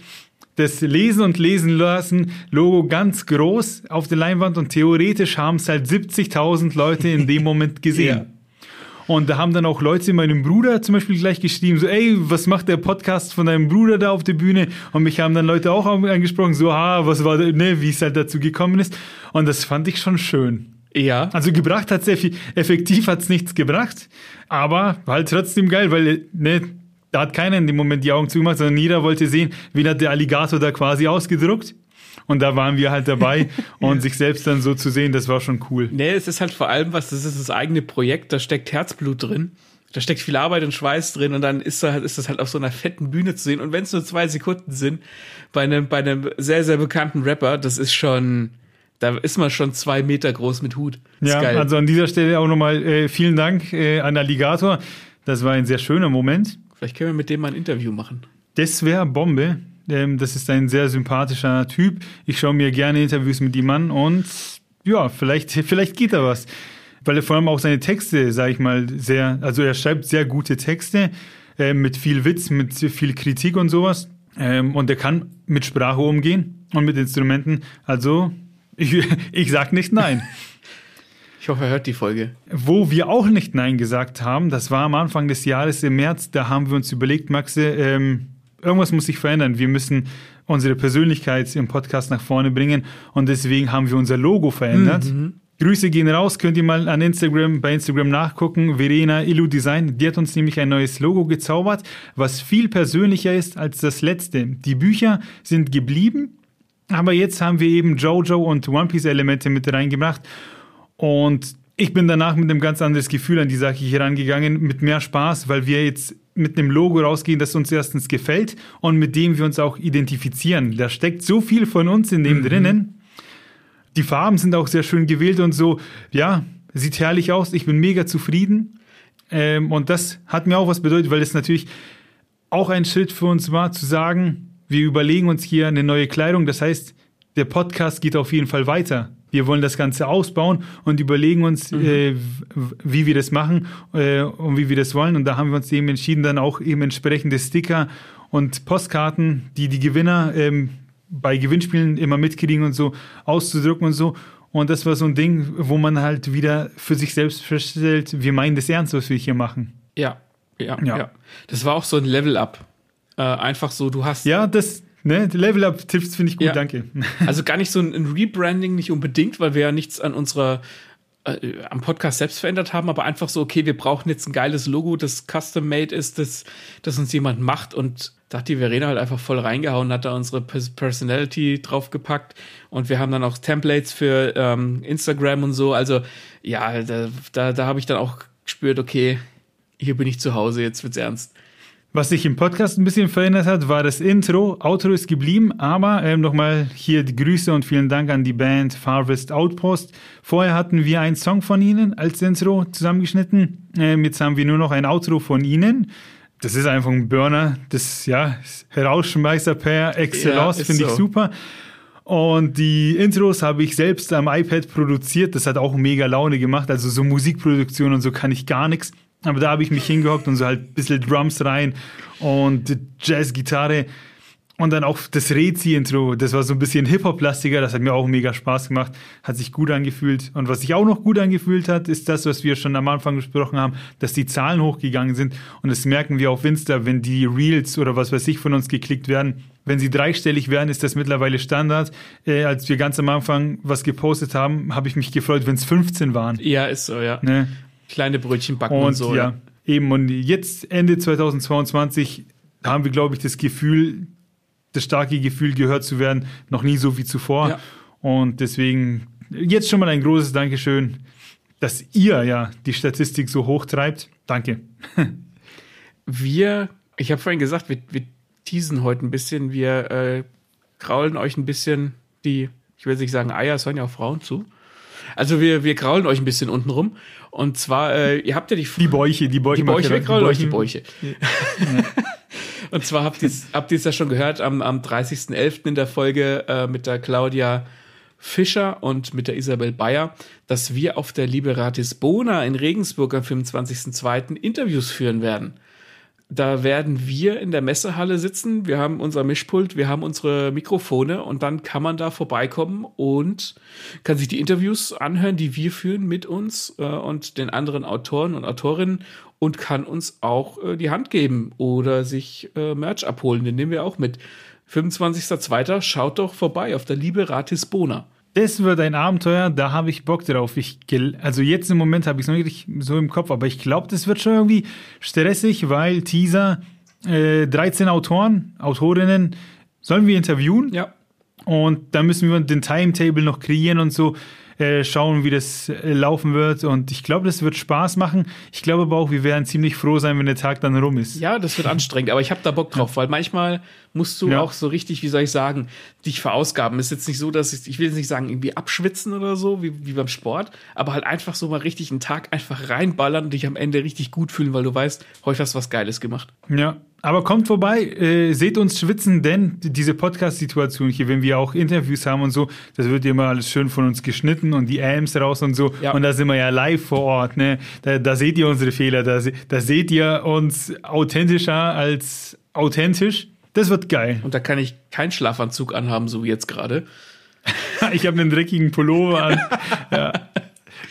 das Lesen und Lesen lassen Logo ganz groß auf der Leinwand und theoretisch haben es halt 70.000 Leute in dem Moment gesehen. ja. Und da haben dann auch Leute meinem Bruder zum Beispiel gleich geschrieben, so, ey, was macht der Podcast von deinem Bruder da auf der Bühne? Und mich haben dann Leute auch angesprochen, so, ah, was war, ne, wie es halt dazu gekommen ist. Und das fand ich schon schön. Ja. Also gebracht hat sehr viel, effektiv hat es nichts gebracht, aber halt trotzdem geil, weil, ne, da hat keiner in dem Moment die Augen zugemacht, sondern jeder wollte sehen, wie hat der Alligator da quasi ausgedruckt. Und da waren wir halt dabei und sich selbst dann so zu sehen, das war schon cool. Nee, es ist halt vor allem was, das ist das eigene Projekt, da steckt Herzblut drin. Da steckt viel Arbeit und Schweiß drin und dann ist, da, ist das halt auf so einer fetten Bühne zu sehen. Und wenn es nur zwei Sekunden sind, bei einem, bei einem sehr, sehr bekannten Rapper, das ist schon, da ist man schon zwei Meter groß mit Hut. ja, geil. also an dieser Stelle auch nochmal äh, vielen Dank äh, an Alligator. Das war ein sehr schöner Moment. Vielleicht können wir mit dem mal ein Interview machen. Das wäre Bombe. Ähm, das ist ein sehr sympathischer Typ. Ich schaue mir gerne Interviews mit ihm an und ja, vielleicht, vielleicht geht da was. Weil er vor allem auch seine Texte, sage ich mal, sehr, also er schreibt sehr gute Texte äh, mit viel Witz, mit viel Kritik und sowas. Ähm, und er kann mit Sprache umgehen und mit Instrumenten. Also, ich, ich sag nicht nein. Ich hoffe, er hört die Folge. Wo wir auch nicht Nein gesagt haben, das war am Anfang des Jahres im März, da haben wir uns überlegt, Maxe, ähm, irgendwas muss sich verändern. Wir müssen unsere Persönlichkeit im Podcast nach vorne bringen und deswegen haben wir unser Logo verändert. Mhm. Grüße gehen raus, könnt ihr mal an Instagram, bei Instagram nachgucken. Verena Illu Design, die hat uns nämlich ein neues Logo gezaubert, was viel persönlicher ist als das letzte. Die Bücher sind geblieben, aber jetzt haben wir eben Jojo und One Piece Elemente mit reingebracht und ich bin danach mit einem ganz anderes Gefühl an die Sache hier rangegangen, mit mehr Spaß, weil wir jetzt mit einem Logo rausgehen, das uns erstens gefällt und mit dem wir uns auch identifizieren. Da steckt so viel von uns in dem mhm. drinnen die Farben sind auch sehr schön gewählt und so, ja, sieht herrlich aus. Ich bin mega zufrieden. Ähm, und das hat mir auch was bedeutet, weil es natürlich auch ein Schritt für uns war, zu sagen, wir überlegen uns hier eine neue Kleidung. Das heißt, der Podcast geht auf jeden Fall weiter. Wir wollen das Ganze ausbauen und überlegen uns, mhm. äh, wie wir das machen äh, und wie wir das wollen. Und da haben wir uns eben entschieden, dann auch eben entsprechende Sticker und Postkarten, die die Gewinner ähm, bei Gewinnspielen immer mitkriegen und so auszudrücken und so. Und das war so ein Ding, wo man halt wieder für sich selbst feststellt, wir meinen das ernst, was wir hier machen. Ja, ja, ja. ja. Das war auch so ein Level-Up. Äh, einfach so, du hast. Ja, das, ne, Level-Up-Tipps finde ich gut, ja. danke. Also gar nicht so ein Rebranding, nicht unbedingt, weil wir ja nichts an unserer äh, am Podcast selbst verändert haben, aber einfach so, okay, wir brauchen jetzt ein geiles Logo, das custom-made ist, das, das uns jemand macht und da hat die Verena halt einfach voll reingehauen, hat da unsere Personality draufgepackt und wir haben dann auch Templates für ähm, Instagram und so. Also ja, da, da, da habe ich dann auch gespürt, okay, hier bin ich zu Hause, jetzt wird's ernst. Was sich im Podcast ein bisschen verändert hat, war das Intro. Outro ist geblieben, aber ähm, nochmal hier die Grüße und vielen Dank an die Band Farvest Outpost. Vorher hatten wir einen Song von ihnen als Intro zusammengeschnitten. Ähm, jetzt haben wir nur noch ein Outro von ihnen das ist einfach ein Burner, das ja Herausschmeißer per Excellence, ja, finde so. ich super. Und die Intros habe ich selbst am iPad produziert. Das hat auch mega Laune gemacht. Also so Musikproduktion und so kann ich gar nichts. Aber da habe ich mich hingehockt und so halt ein bisschen Drums rein und Jazz-Gitarre. Und dann auch das Rezi-Intro, das war so ein bisschen Hip-Hop-lastiger, das hat mir auch mega Spaß gemacht, hat sich gut angefühlt. Und was sich auch noch gut angefühlt hat, ist das, was wir schon am Anfang gesprochen haben, dass die Zahlen hochgegangen sind. Und das merken wir auf Insta, wenn die Reels oder was weiß ich von uns geklickt werden. Wenn sie dreistellig werden, ist das mittlerweile Standard. Äh, als wir ganz am Anfang was gepostet haben, habe ich mich gefreut, wenn es 15 waren. Ja, ist so, ja. Ne? Kleine Brötchen backen und, und so. Ja, eben. Und jetzt, Ende 2022, haben wir, glaube ich, das Gefühl, das starke Gefühl, gehört zu werden, noch nie so wie zuvor. Ja. Und deswegen jetzt schon mal ein großes Dankeschön, dass ihr ja die Statistik so hoch treibt. Danke. wir, ich habe vorhin gesagt, wir, wir teasen heute ein bisschen, wir äh, kraulen euch ein bisschen die, ich will nicht sagen Eier, es hören ja auch Frauen zu. Also wir, wir kraulen euch ein bisschen unten rum. Und zwar, äh, ihr habt ja die... Die Bäuche, die Bäuche. Die Bäuche, wir kraulen euch die Bäuche. Ja. Und zwar habt ihr habt es ja schon gehört am, am 30.11. in der Folge äh, mit der Claudia Fischer und mit der Isabel Bayer, dass wir auf der Liberatis Bona in Regensburg am 25.02. Interviews führen werden. Da werden wir in der Messehalle sitzen, wir haben unser Mischpult, wir haben unsere Mikrofone und dann kann man da vorbeikommen und kann sich die Interviews anhören, die wir führen mit uns äh, und den anderen Autoren und Autorinnen und kann uns auch äh, die Hand geben oder sich äh, Merch abholen. Den nehmen wir auch mit. 25.02. Schaut doch vorbei auf der Liebe Ratis Bona. Das wird ein Abenteuer, da habe ich Bock drauf. Ich, also jetzt im Moment habe ich es noch nicht so im Kopf, aber ich glaube, das wird schon irgendwie stressig, weil Teaser, äh, 13 Autoren, Autorinnen, sollen wir interviewen? Ja. Und da müssen wir den Timetable noch kreieren und so. Äh, schauen, wie das äh, laufen wird. Und ich glaube, das wird Spaß machen. Ich glaube aber auch, wir werden ziemlich froh sein, wenn der Tag dann rum ist. Ja, das wird anstrengend, aber ich habe da Bock drauf, weil manchmal musst du ja. auch so richtig, wie soll ich sagen, dich verausgaben. Ist jetzt nicht so, dass ich, ich will jetzt nicht sagen, irgendwie abschwitzen oder so, wie, wie beim Sport, aber halt einfach so mal richtig einen Tag einfach reinballern und dich am Ende richtig gut fühlen, weil du weißt, heute hast du was Geiles gemacht. Ja, aber kommt vorbei, äh, seht uns schwitzen, denn diese Podcast-Situation hier, wenn wir auch Interviews haben und so, das wird immer alles schön von uns geschnitten und die AMs raus und so. Ja. Und da sind wir ja live vor Ort, ne? Da, da seht ihr unsere Fehler, da, da seht ihr uns authentischer als authentisch. Das wird geil. Und da kann ich keinen Schlafanzug anhaben, so wie jetzt gerade. ich habe einen dreckigen Pullover an. ja.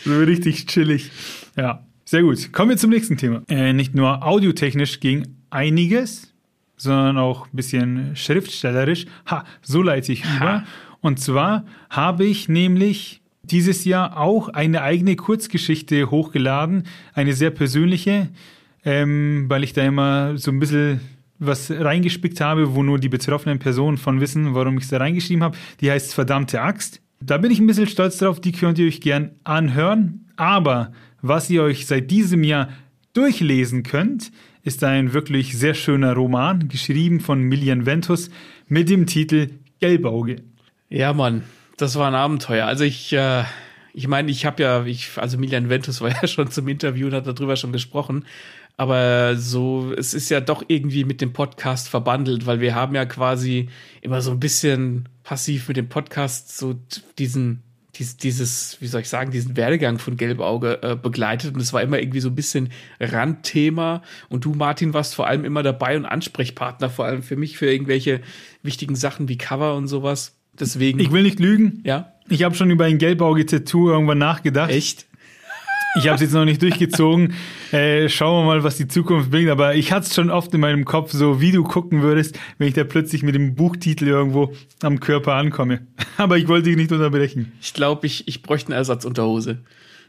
So richtig chillig. Ja. Sehr gut. Kommen wir zum nächsten Thema. Äh, nicht nur audiotechnisch ging einiges, sondern auch ein bisschen schriftstellerisch. Ha, so leite ich über. Und zwar habe ich nämlich dieses Jahr auch eine eigene Kurzgeschichte hochgeladen, eine sehr persönliche, ähm, weil ich da immer so ein bisschen was reingespickt habe, wo nur die betroffenen Personen von wissen, warum ich es da reingeschrieben habe. Die heißt Verdammte Axt. Da bin ich ein bisschen stolz drauf, die könnt ihr euch gern anhören. Aber was ihr euch seit diesem Jahr durchlesen könnt, ist ein wirklich sehr schöner Roman, geschrieben von Milian Ventus mit dem Titel Gelbauge. Ja, Mann, das war ein Abenteuer. Also ich, äh, ich meine, ich habe ja, ich, also Milian Ventus war ja schon zum Interview und hat darüber schon gesprochen. Aber so, es ist ja doch irgendwie mit dem Podcast verbandelt, weil wir haben ja quasi immer so ein bisschen passiv mit dem Podcast so diesen dies, dieses, wie soll ich sagen, diesen Werdegang von Gelbauge äh, begleitet und es war immer irgendwie so ein bisschen Randthema und du, Martin, warst vor allem immer dabei und Ansprechpartner, vor allem für mich, für irgendwelche wichtigen Sachen wie Cover und sowas. Deswegen. Ich will nicht lügen. Ja. Ich habe schon über ein Gelbauge-Tattoo irgendwann nachgedacht. Echt? Ich habe es jetzt noch nicht durchgezogen. Äh, schauen wir mal, was die Zukunft bringt. Aber ich hatte es schon oft in meinem Kopf, so wie du gucken würdest, wenn ich da plötzlich mit dem Buchtitel irgendwo am Körper ankomme. Aber ich wollte dich nicht unterbrechen. Ich glaube, ich, ich bräuchte eine Ersatzunterhose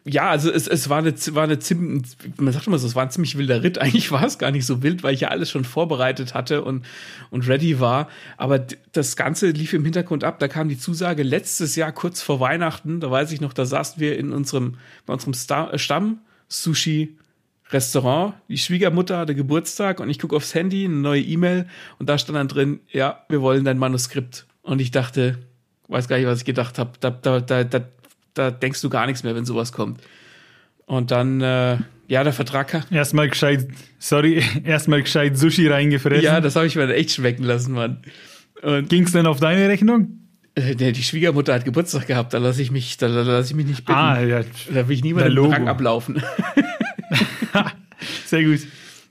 ja, also es, es war eine, war eine ziemlich, man sagt immer so, es war ein ziemlich wilder Ritt. Eigentlich war es gar nicht so wild, weil ich ja alles schon vorbereitet hatte und, und ready war. Aber das Ganze lief im Hintergrund ab. Da kam die Zusage letztes Jahr kurz vor Weihnachten. Da weiß ich noch, da saßen wir in unserem, bei unserem äh, Stamm Sushi Restaurant. Die Schwiegermutter hatte Geburtstag und ich gucke aufs Handy, eine neue E-Mail und da stand dann drin, ja, wir wollen dein Manuskript. Und ich dachte, weiß gar nicht, was ich gedacht habe. Da, da, da, da da denkst du gar nichts mehr, wenn sowas kommt. Und dann, äh, ja, der Vertrag. Erstmal gescheit, sorry, erstmal gescheit Sushi reingefressen. Ja, das habe ich mir echt schmecken lassen, Mann. Ging es denn auf deine Rechnung? Äh, die Schwiegermutter hat Geburtstag gehabt, da lasse ich mich, da, da lasse ich mich nicht bitten. Ah, ja. Da will ich niemanden den Rang ablaufen. Sehr gut.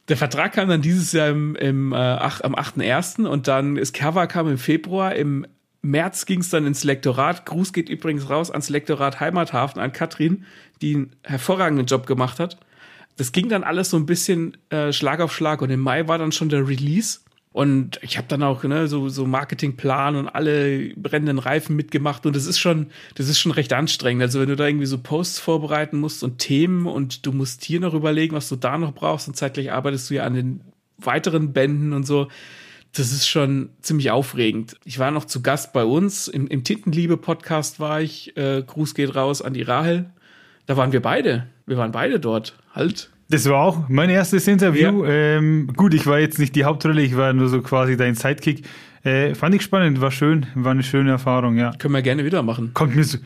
Der Vertrag kam dann dieses Jahr im, im, äh, ach, am 8.1. und dann das Cover kam im Februar. Im März ging es dann ins Lektorat. Gruß geht übrigens raus ans Lektorat Heimathafen, an Katrin, die einen hervorragenden Job gemacht hat. Das ging dann alles so ein bisschen äh, Schlag auf Schlag und im Mai war dann schon der Release. Und ich habe dann auch ne, so, so Marketingplan und alle brennenden Reifen mitgemacht. Und das ist schon, das ist schon recht anstrengend. Also wenn du da irgendwie so Posts vorbereiten musst und Themen und du musst hier noch überlegen, was du da noch brauchst und zeitgleich arbeitest du ja an den weiteren Bänden und so das ist schon ziemlich aufregend. Ich war noch zu Gast bei uns, im, im Tintenliebe-Podcast war ich. Äh, Gruß geht raus an die Rahel. Da waren wir beide. Wir waren beide dort. Halt. Das war auch mein erstes Interview. Ja. Ähm, gut, ich war jetzt nicht die Hauptrolle, ich war nur so quasi dein Sidekick. Äh, fand ich spannend, war schön, war eine schöne Erfahrung, ja. Können wir gerne wieder machen. Kommt mir so,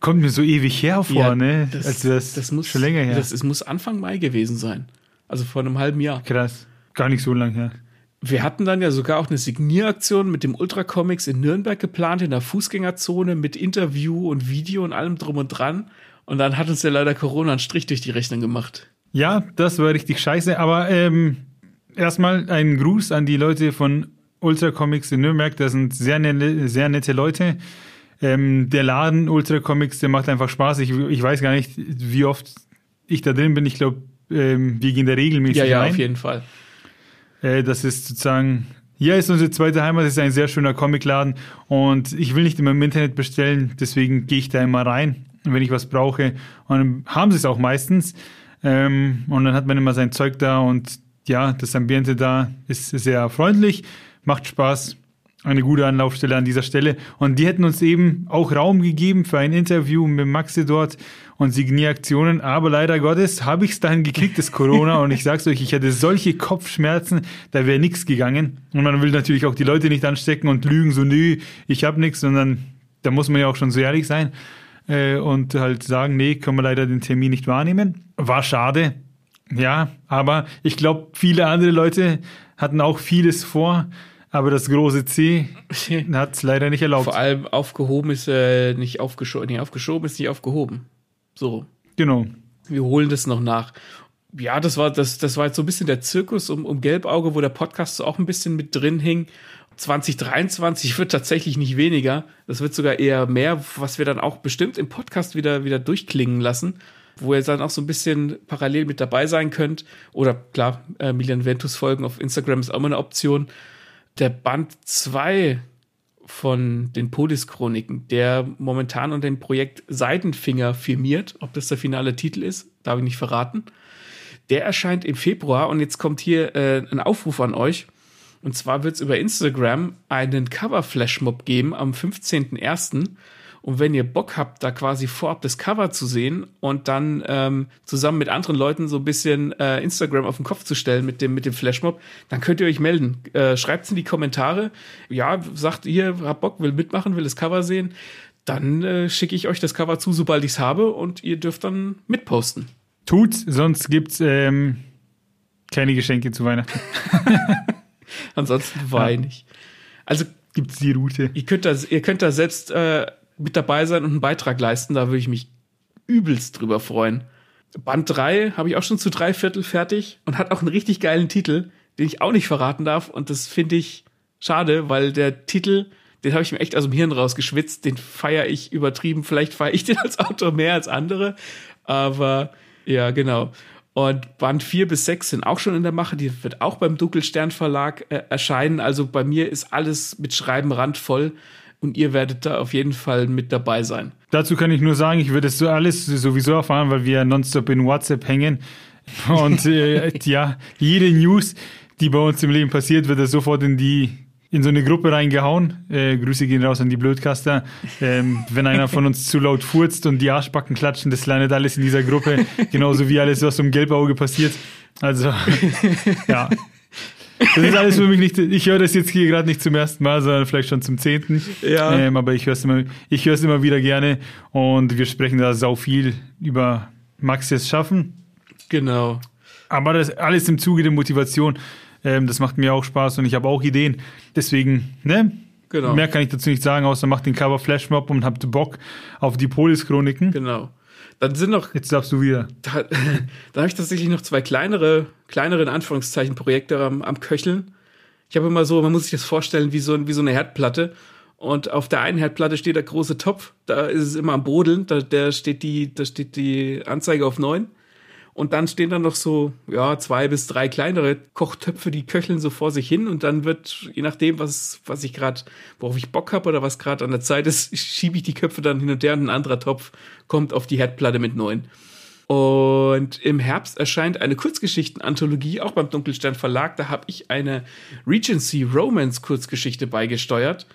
kommt mir so ewig her vor, ja, ne? Das, Als das, das muss, schon länger her. Das, es muss Anfang Mai gewesen sein. Also vor einem halben Jahr. Krass. Gar nicht so lang her wir hatten dann ja sogar auch eine Signieraktion mit dem Ultra Comics in Nürnberg geplant, in der Fußgängerzone mit Interview und Video und allem drum und dran. Und dann hat uns ja leider Corona einen Strich durch die Rechnung gemacht. Ja, das war richtig scheiße. Aber ähm, erstmal ein Gruß an die Leute von Ultra Comics in Nürnberg. Das sind sehr, ne sehr nette Leute. Ähm, der Laden Ultra Comics, der macht einfach Spaß. Ich, ich weiß gar nicht, wie oft ich da drin bin. Ich glaube, ähm, wir gehen da regelmäßig Ja, ja, rein. auf jeden Fall. Äh, das ist sozusagen, hier ist unsere zweite Heimat, das ist ein sehr schöner Comicladen und ich will nicht immer im Internet bestellen, deswegen gehe ich da immer rein, wenn ich was brauche. Und dann haben sie es auch meistens. Ähm, und dann hat man immer sein Zeug da und ja, das Ambiente da ist sehr freundlich, macht Spaß eine gute Anlaufstelle an dieser Stelle. Und die hätten uns eben auch Raum gegeben für ein Interview mit Maxi dort und Signieraktionen. Aber leider Gottes habe ich es dahin gekriegt, das Corona. und ich sag's euch, ich hatte solche Kopfschmerzen, da wäre nichts gegangen. Und man will natürlich auch die Leute nicht anstecken und lügen, so nö, ich habe nichts, sondern da muss man ja auch schon so ehrlich sein äh, und halt sagen, nee, können wir leider den Termin nicht wahrnehmen. War schade. Ja, aber ich glaube, viele andere Leute hatten auch vieles vor. Aber das große C hat es leider nicht erlaubt. Vor allem aufgehoben ist äh, nicht aufgeschoben. Nee, aufgeschoben ist nicht aufgehoben. So. Genau. Wir holen das noch nach. Ja, das war, das, das war jetzt so ein bisschen der Zirkus um, um Gelbauge, wo der Podcast so auch ein bisschen mit drin hing. 2023 wird tatsächlich nicht weniger. Das wird sogar eher mehr, was wir dann auch bestimmt im Podcast wieder, wieder durchklingen lassen, wo ihr dann auch so ein bisschen parallel mit dabei sein könnt. Oder klar, äh, Milian Ventus folgen auf Instagram ist auch immer eine Option der Band 2 von den Polis-Chroniken, der momentan unter dem Projekt Seidenfinger firmiert. Ob das der finale Titel ist, darf ich nicht verraten. Der erscheint im Februar und jetzt kommt hier äh, ein Aufruf an euch. Und zwar wird es über Instagram einen Cover-Flashmob geben am 15.01. Und wenn ihr Bock habt, da quasi vorab das Cover zu sehen und dann ähm, zusammen mit anderen Leuten so ein bisschen äh, Instagram auf den Kopf zu stellen mit dem, mit dem Flashmob, dann könnt ihr euch melden. Äh, Schreibt in die Kommentare. Ja, sagt ihr, habt Bock, will mitmachen, will das Cover sehen. Dann äh, schicke ich euch das Cover zu, sobald ich es habe und ihr dürft dann mitposten. Tut's, sonst gibt's ähm, keine Geschenke zu Weihnachten. Ansonsten weine ich. Also gibt's die Route. Ihr könnt da, ihr könnt da selbst äh, mit dabei sein und einen Beitrag leisten. Da würde ich mich übelst drüber freuen. Band 3 habe ich auch schon zu drei Viertel fertig und hat auch einen richtig geilen Titel, den ich auch nicht verraten darf. Und das finde ich schade, weil der Titel, den habe ich mir echt aus dem Hirn rausgeschwitzt. Den feiere ich übertrieben. Vielleicht feiere ich den als Autor mehr als andere. Aber ja, genau. Und Band 4 bis 6 sind auch schon in der Mache. Die wird auch beim Dunkelstern Verlag äh, erscheinen. Also bei mir ist alles mit Schreiben randvoll und ihr werdet da auf jeden Fall mit dabei sein. Dazu kann ich nur sagen, ich würde es so alles sowieso erfahren, weil wir nonstop in WhatsApp hängen. Und äh, ja, jede News, die bei uns im Leben passiert, wird sofort in die in so eine Gruppe reingehauen. Äh, Grüße gehen raus an die Blödcaster. Ähm, wenn einer von uns zu laut furzt und die Arschbacken klatschen, das landet alles in dieser Gruppe. Genauso wie alles, was um Gelbauge passiert. Also, ja, das ist alles für mich nicht, ich höre das jetzt hier gerade nicht zum ersten Mal, sondern vielleicht schon zum zehnten. Ja. Ähm, aber ich höre es immer, ich höre es immer wieder gerne und wir sprechen da sau viel über Maxis Schaffen. Genau. Aber das alles im Zuge der Motivation. Ähm, das macht mir auch Spaß und ich habe auch Ideen. Deswegen, ne? Genau. Mehr kann ich dazu nicht sagen, außer macht den Cover Flashmob und habt Bock auf die Polis-Chroniken. Genau. Dann sind noch. Jetzt darfst du wieder. Da, da habe ich tatsächlich noch zwei kleinere, kleinere in Anführungszeichen Projekte am, am Köcheln. Ich habe immer so, man muss sich das vorstellen wie so, wie so eine Herdplatte. Und auf der einen Herdplatte steht der große Topf, da ist es immer am Brodeln, da, der steht die, da steht die Anzeige auf neun. Und dann stehen dann noch so, ja, zwei bis drei kleinere Kochtöpfe, die köcheln so vor sich hin. Und dann wird, je nachdem, was, was ich gerade, worauf ich Bock habe oder was gerade an der Zeit ist, schiebe ich die Köpfe dann hin und her und ein anderer Topf kommt auf die Herdplatte mit neun. Und im Herbst erscheint eine Kurzgeschichtenanthologie, auch beim Dunkelstern Verlag. Da habe ich eine Regency Romance Kurzgeschichte beigesteuert,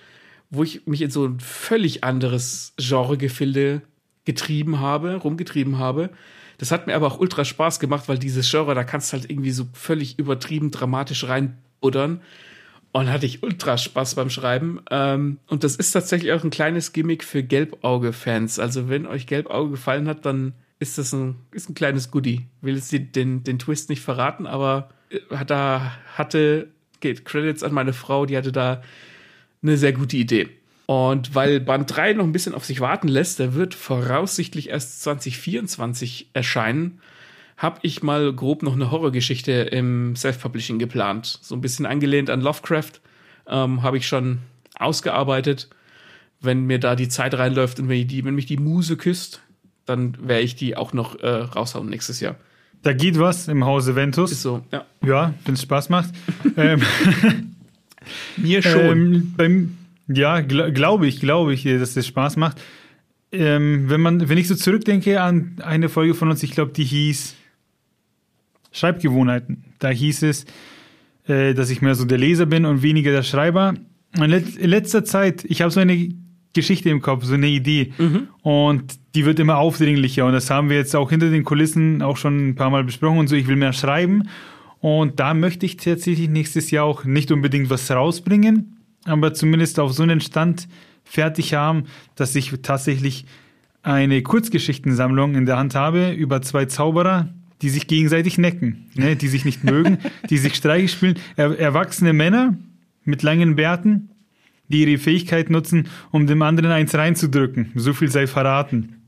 wo ich mich in so ein völlig anderes Genregefilde getrieben habe, rumgetrieben habe. Das hat mir aber auch ultra Spaß gemacht, weil dieses Genre, da kannst du halt irgendwie so völlig übertrieben dramatisch reinbuddern. Und hatte ich ultra Spaß beim Schreiben. Ähm, und das ist tatsächlich auch ein kleines Gimmick für Gelbauge-Fans. Also, wenn euch Gelbauge gefallen hat, dann ist das ein, ist ein kleines Goodie. Will jetzt den, den Twist nicht verraten, aber äh, da hatte, geht Credits an meine Frau, die hatte da eine sehr gute Idee. Und weil Band 3 noch ein bisschen auf sich warten lässt, der wird voraussichtlich erst 2024 erscheinen, habe ich mal grob noch eine Horrorgeschichte im Self-Publishing geplant. So ein bisschen angelehnt an Lovecraft ähm, habe ich schon ausgearbeitet. Wenn mir da die Zeit reinläuft und wenn, die, wenn mich die Muse küsst, dann werde ich die auch noch äh, raushauen nächstes Jahr. Da geht was im Hause Ventus. Ist so, ja. Ja, wenn es Spaß macht. ähm, Mir schon. Ähm, beim, ja, gl glaube ich, glaube ich, dass das Spaß macht. Ähm, wenn man, wenn ich so zurückdenke an eine Folge von uns, ich glaube, die hieß Schreibgewohnheiten. Da hieß es, äh, dass ich mehr so der Leser bin und weniger der Schreiber. In letzter Zeit, ich habe so eine Geschichte im Kopf, so eine Idee. Mhm. Und die wird immer aufdringlicher. Und das haben wir jetzt auch hinter den Kulissen auch schon ein paar Mal besprochen und so. Ich will mehr schreiben. Und da möchte ich tatsächlich nächstes Jahr auch nicht unbedingt was rausbringen, aber zumindest auf so einen Stand fertig haben, dass ich tatsächlich eine Kurzgeschichtensammlung in der Hand habe über zwei Zauberer, die sich gegenseitig necken, ne, die sich nicht mögen, die sich Streiche spielen. Er, erwachsene Männer mit langen Bärten, die ihre Fähigkeit nutzen, um dem anderen eins reinzudrücken. So viel sei verraten.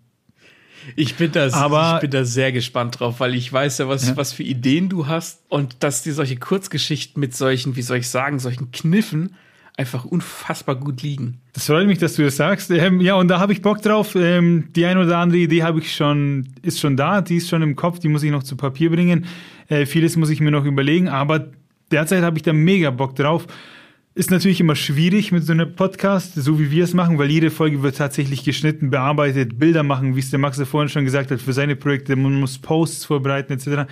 Ich bin, da, Aber, ich bin da sehr gespannt drauf, weil ich weiß ja was, ja. was für Ideen du hast und dass dir solche Kurzgeschichten mit solchen, wie soll ich sagen, solchen Kniffen einfach unfassbar gut liegen. Das freut mich, dass du das sagst. Ähm, ja, und da habe ich Bock drauf. Ähm, die eine oder andere Idee habe ich schon, ist schon da, die ist schon im Kopf, die muss ich noch zu Papier bringen. Äh, vieles muss ich mir noch überlegen, aber derzeit habe ich da mega Bock drauf. Ist natürlich immer schwierig mit so einem Podcast, so wie wir es machen, weil jede Folge wird tatsächlich geschnitten, bearbeitet, Bilder machen, wie es der Max ja vorhin schon gesagt hat, für seine Projekte, man muss Posts vorbereiten etc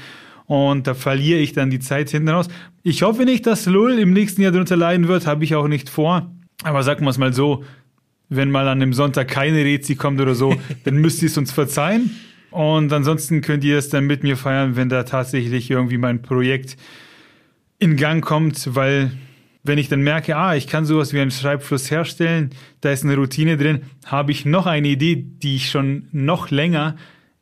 und da verliere ich dann die Zeit hinten raus. Ich hoffe nicht, dass Lull im nächsten Jahr darunter leiden wird, habe ich auch nicht vor. Aber sagen wir es mal so, wenn mal an dem Sonntag keine Rezi kommt oder so, dann müsst ihr es uns verzeihen. Und ansonsten könnt ihr es dann mit mir feiern, wenn da tatsächlich irgendwie mein Projekt in Gang kommt, weil wenn ich dann merke, ah, ich kann sowas wie einen Schreibfluss herstellen, da ist eine Routine drin, habe ich noch eine Idee, die ich schon noch länger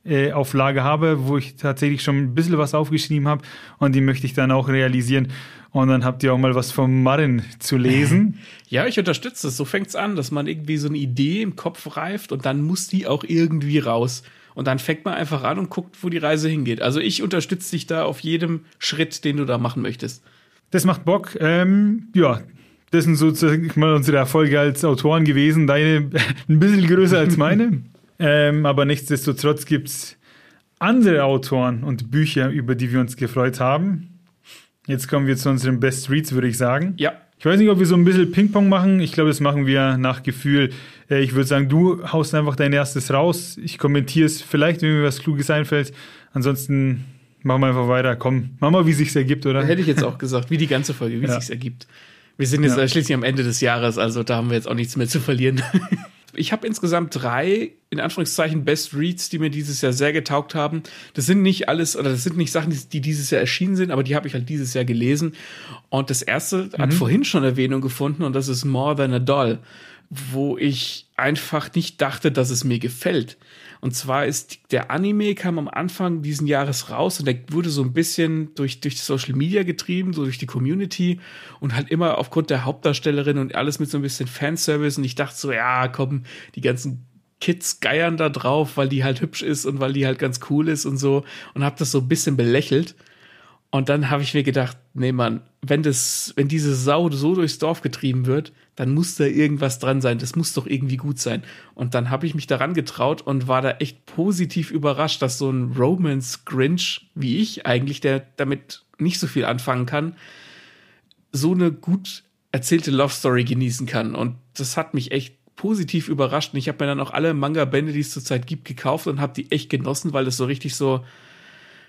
äh, auf Lage habe, wo ich tatsächlich schon ein bisschen was aufgeschrieben habe und die möchte ich dann auch realisieren. Und dann habt ihr auch mal was vom Marin zu lesen. Ja, ich unterstütze es. So fängt es an, dass man irgendwie so eine Idee im Kopf reift und dann muss die auch irgendwie raus. Und dann fängt man einfach an und guckt, wo die Reise hingeht. Also ich unterstütze dich da auf jedem Schritt, den du da machen möchtest. Das macht Bock. Ähm, ja, das sind sozusagen mal unsere Erfolge als Autoren gewesen. Deine ein bisschen größer als meine. Ähm, aber nichtsdestotrotz gibt es andere Autoren und Bücher, über die wir uns gefreut haben. Jetzt kommen wir zu unseren Best Reads, würde ich sagen. Ja. Ich weiß nicht, ob wir so ein bisschen Ping-Pong machen. Ich glaube, das machen wir nach Gefühl. Äh, ich würde sagen, du haust einfach dein erstes raus. Ich kommentiere es vielleicht, wenn mir was Kluges einfällt. Ansonsten machen wir einfach weiter. Komm, mach mal, wie es sich ergibt, oder? Hätte ich jetzt auch gesagt, wie die ganze Folge, wie ja. es sich ergibt. Wir sind jetzt ja. schließlich am Ende des Jahres, also da haben wir jetzt auch nichts mehr zu verlieren. ich habe insgesamt drei, in Anführungszeichen, Best Reads, die mir dieses Jahr sehr getaugt haben. Das sind nicht alles, oder das sind nicht Sachen, die, die dieses Jahr erschienen sind, aber die habe ich halt dieses Jahr gelesen. Und das erste mhm. hat vorhin schon Erwähnung gefunden und das ist More Than a Doll, wo ich einfach nicht dachte, dass es mir gefällt. Und zwar ist der Anime kam am Anfang diesen Jahres raus und der wurde so ein bisschen durch, durch Social Media getrieben, so durch die Community und halt immer aufgrund der Hauptdarstellerin und alles mit so ein bisschen Fanservice. Und ich dachte so, ja, komm, die ganzen Kids geiern da drauf, weil die halt hübsch ist und weil die halt ganz cool ist und so. Und hab das so ein bisschen belächelt. Und dann habe ich mir gedacht, nee, Mann, wenn das, wenn diese Sau so durchs Dorf getrieben wird, dann muss da irgendwas dran sein. Das muss doch irgendwie gut sein. Und dann habe ich mich daran getraut und war da echt positiv überrascht, dass so ein Romance Grinch wie ich eigentlich, der damit nicht so viel anfangen kann, so eine gut erzählte Love Story genießen kann. Und das hat mich echt positiv überrascht. Und ich habe mir dann auch alle Manga-Bände, die es zurzeit gibt, gekauft und habe die echt genossen, weil das so richtig so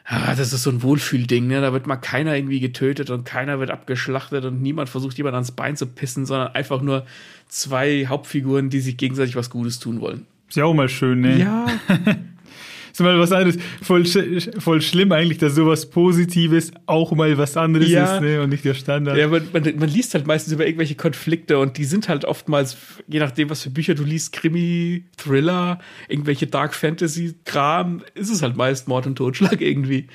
ah, das ist so ein Wohlfühlding, ne? Da wird mal keiner irgendwie getötet und keiner wird abgeschlachtet und niemand versucht, jemand ans Bein zu pissen, sondern einfach nur zwei Hauptfiguren, die sich gegenseitig was Gutes tun wollen. Ist ja auch mal schön, ne? Ja. ist mal was anderes. Voll, voll schlimm eigentlich, dass sowas Positives auch mal was anderes ja. ist ne? und nicht der Standard. Ja, man, man, man, liest halt meistens über irgendwelche Konflikte und die sind halt oftmals, je nachdem, was für Bücher du liest, Krimi, Thriller, irgendwelche Dark Fantasy-Kram, ist es halt meist Mord und Totschlag irgendwie.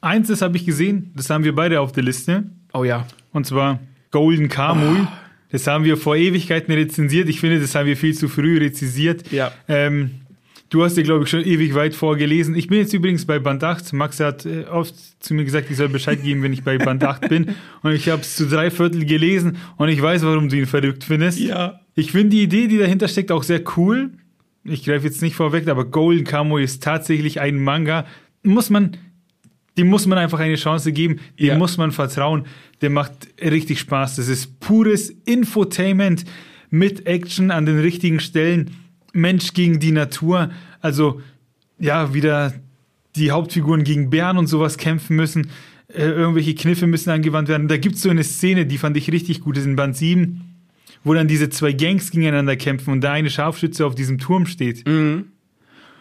Eins, das habe ich gesehen, das haben wir beide auf der Liste. Oh ja. Und zwar Golden Kamui. Oh. Das haben wir vor Ewigkeiten rezensiert. Ich finde, das haben wir viel zu früh rezensiert. Ja. Ähm, Du hast dir, glaube ich, schon ewig weit vorgelesen. Ich bin jetzt übrigens bei Band 8. Max hat äh, oft zu mir gesagt, ich soll Bescheid geben, wenn ich bei Band 8 bin. Und ich habe es zu drei Viertel gelesen und ich weiß, warum du ihn verrückt findest. Ja. Ich finde die Idee, die dahinter steckt, auch sehr cool. Ich greife jetzt nicht vorweg, aber Golden Camo ist tatsächlich ein Manga. Muss man, dem muss man einfach eine Chance geben. Dem ja. muss man vertrauen. Der macht richtig Spaß. Das ist pures Infotainment mit Action an den richtigen Stellen Mensch gegen die Natur. Also ja, wieder die Hauptfiguren gegen Bären und sowas kämpfen müssen. Äh, irgendwelche Kniffe müssen angewandt werden. Da gibt es so eine Szene, die fand ich richtig gut, das ist in Band 7, wo dann diese zwei Gangs gegeneinander kämpfen und der eine Scharfschütze auf diesem Turm steht. Mhm.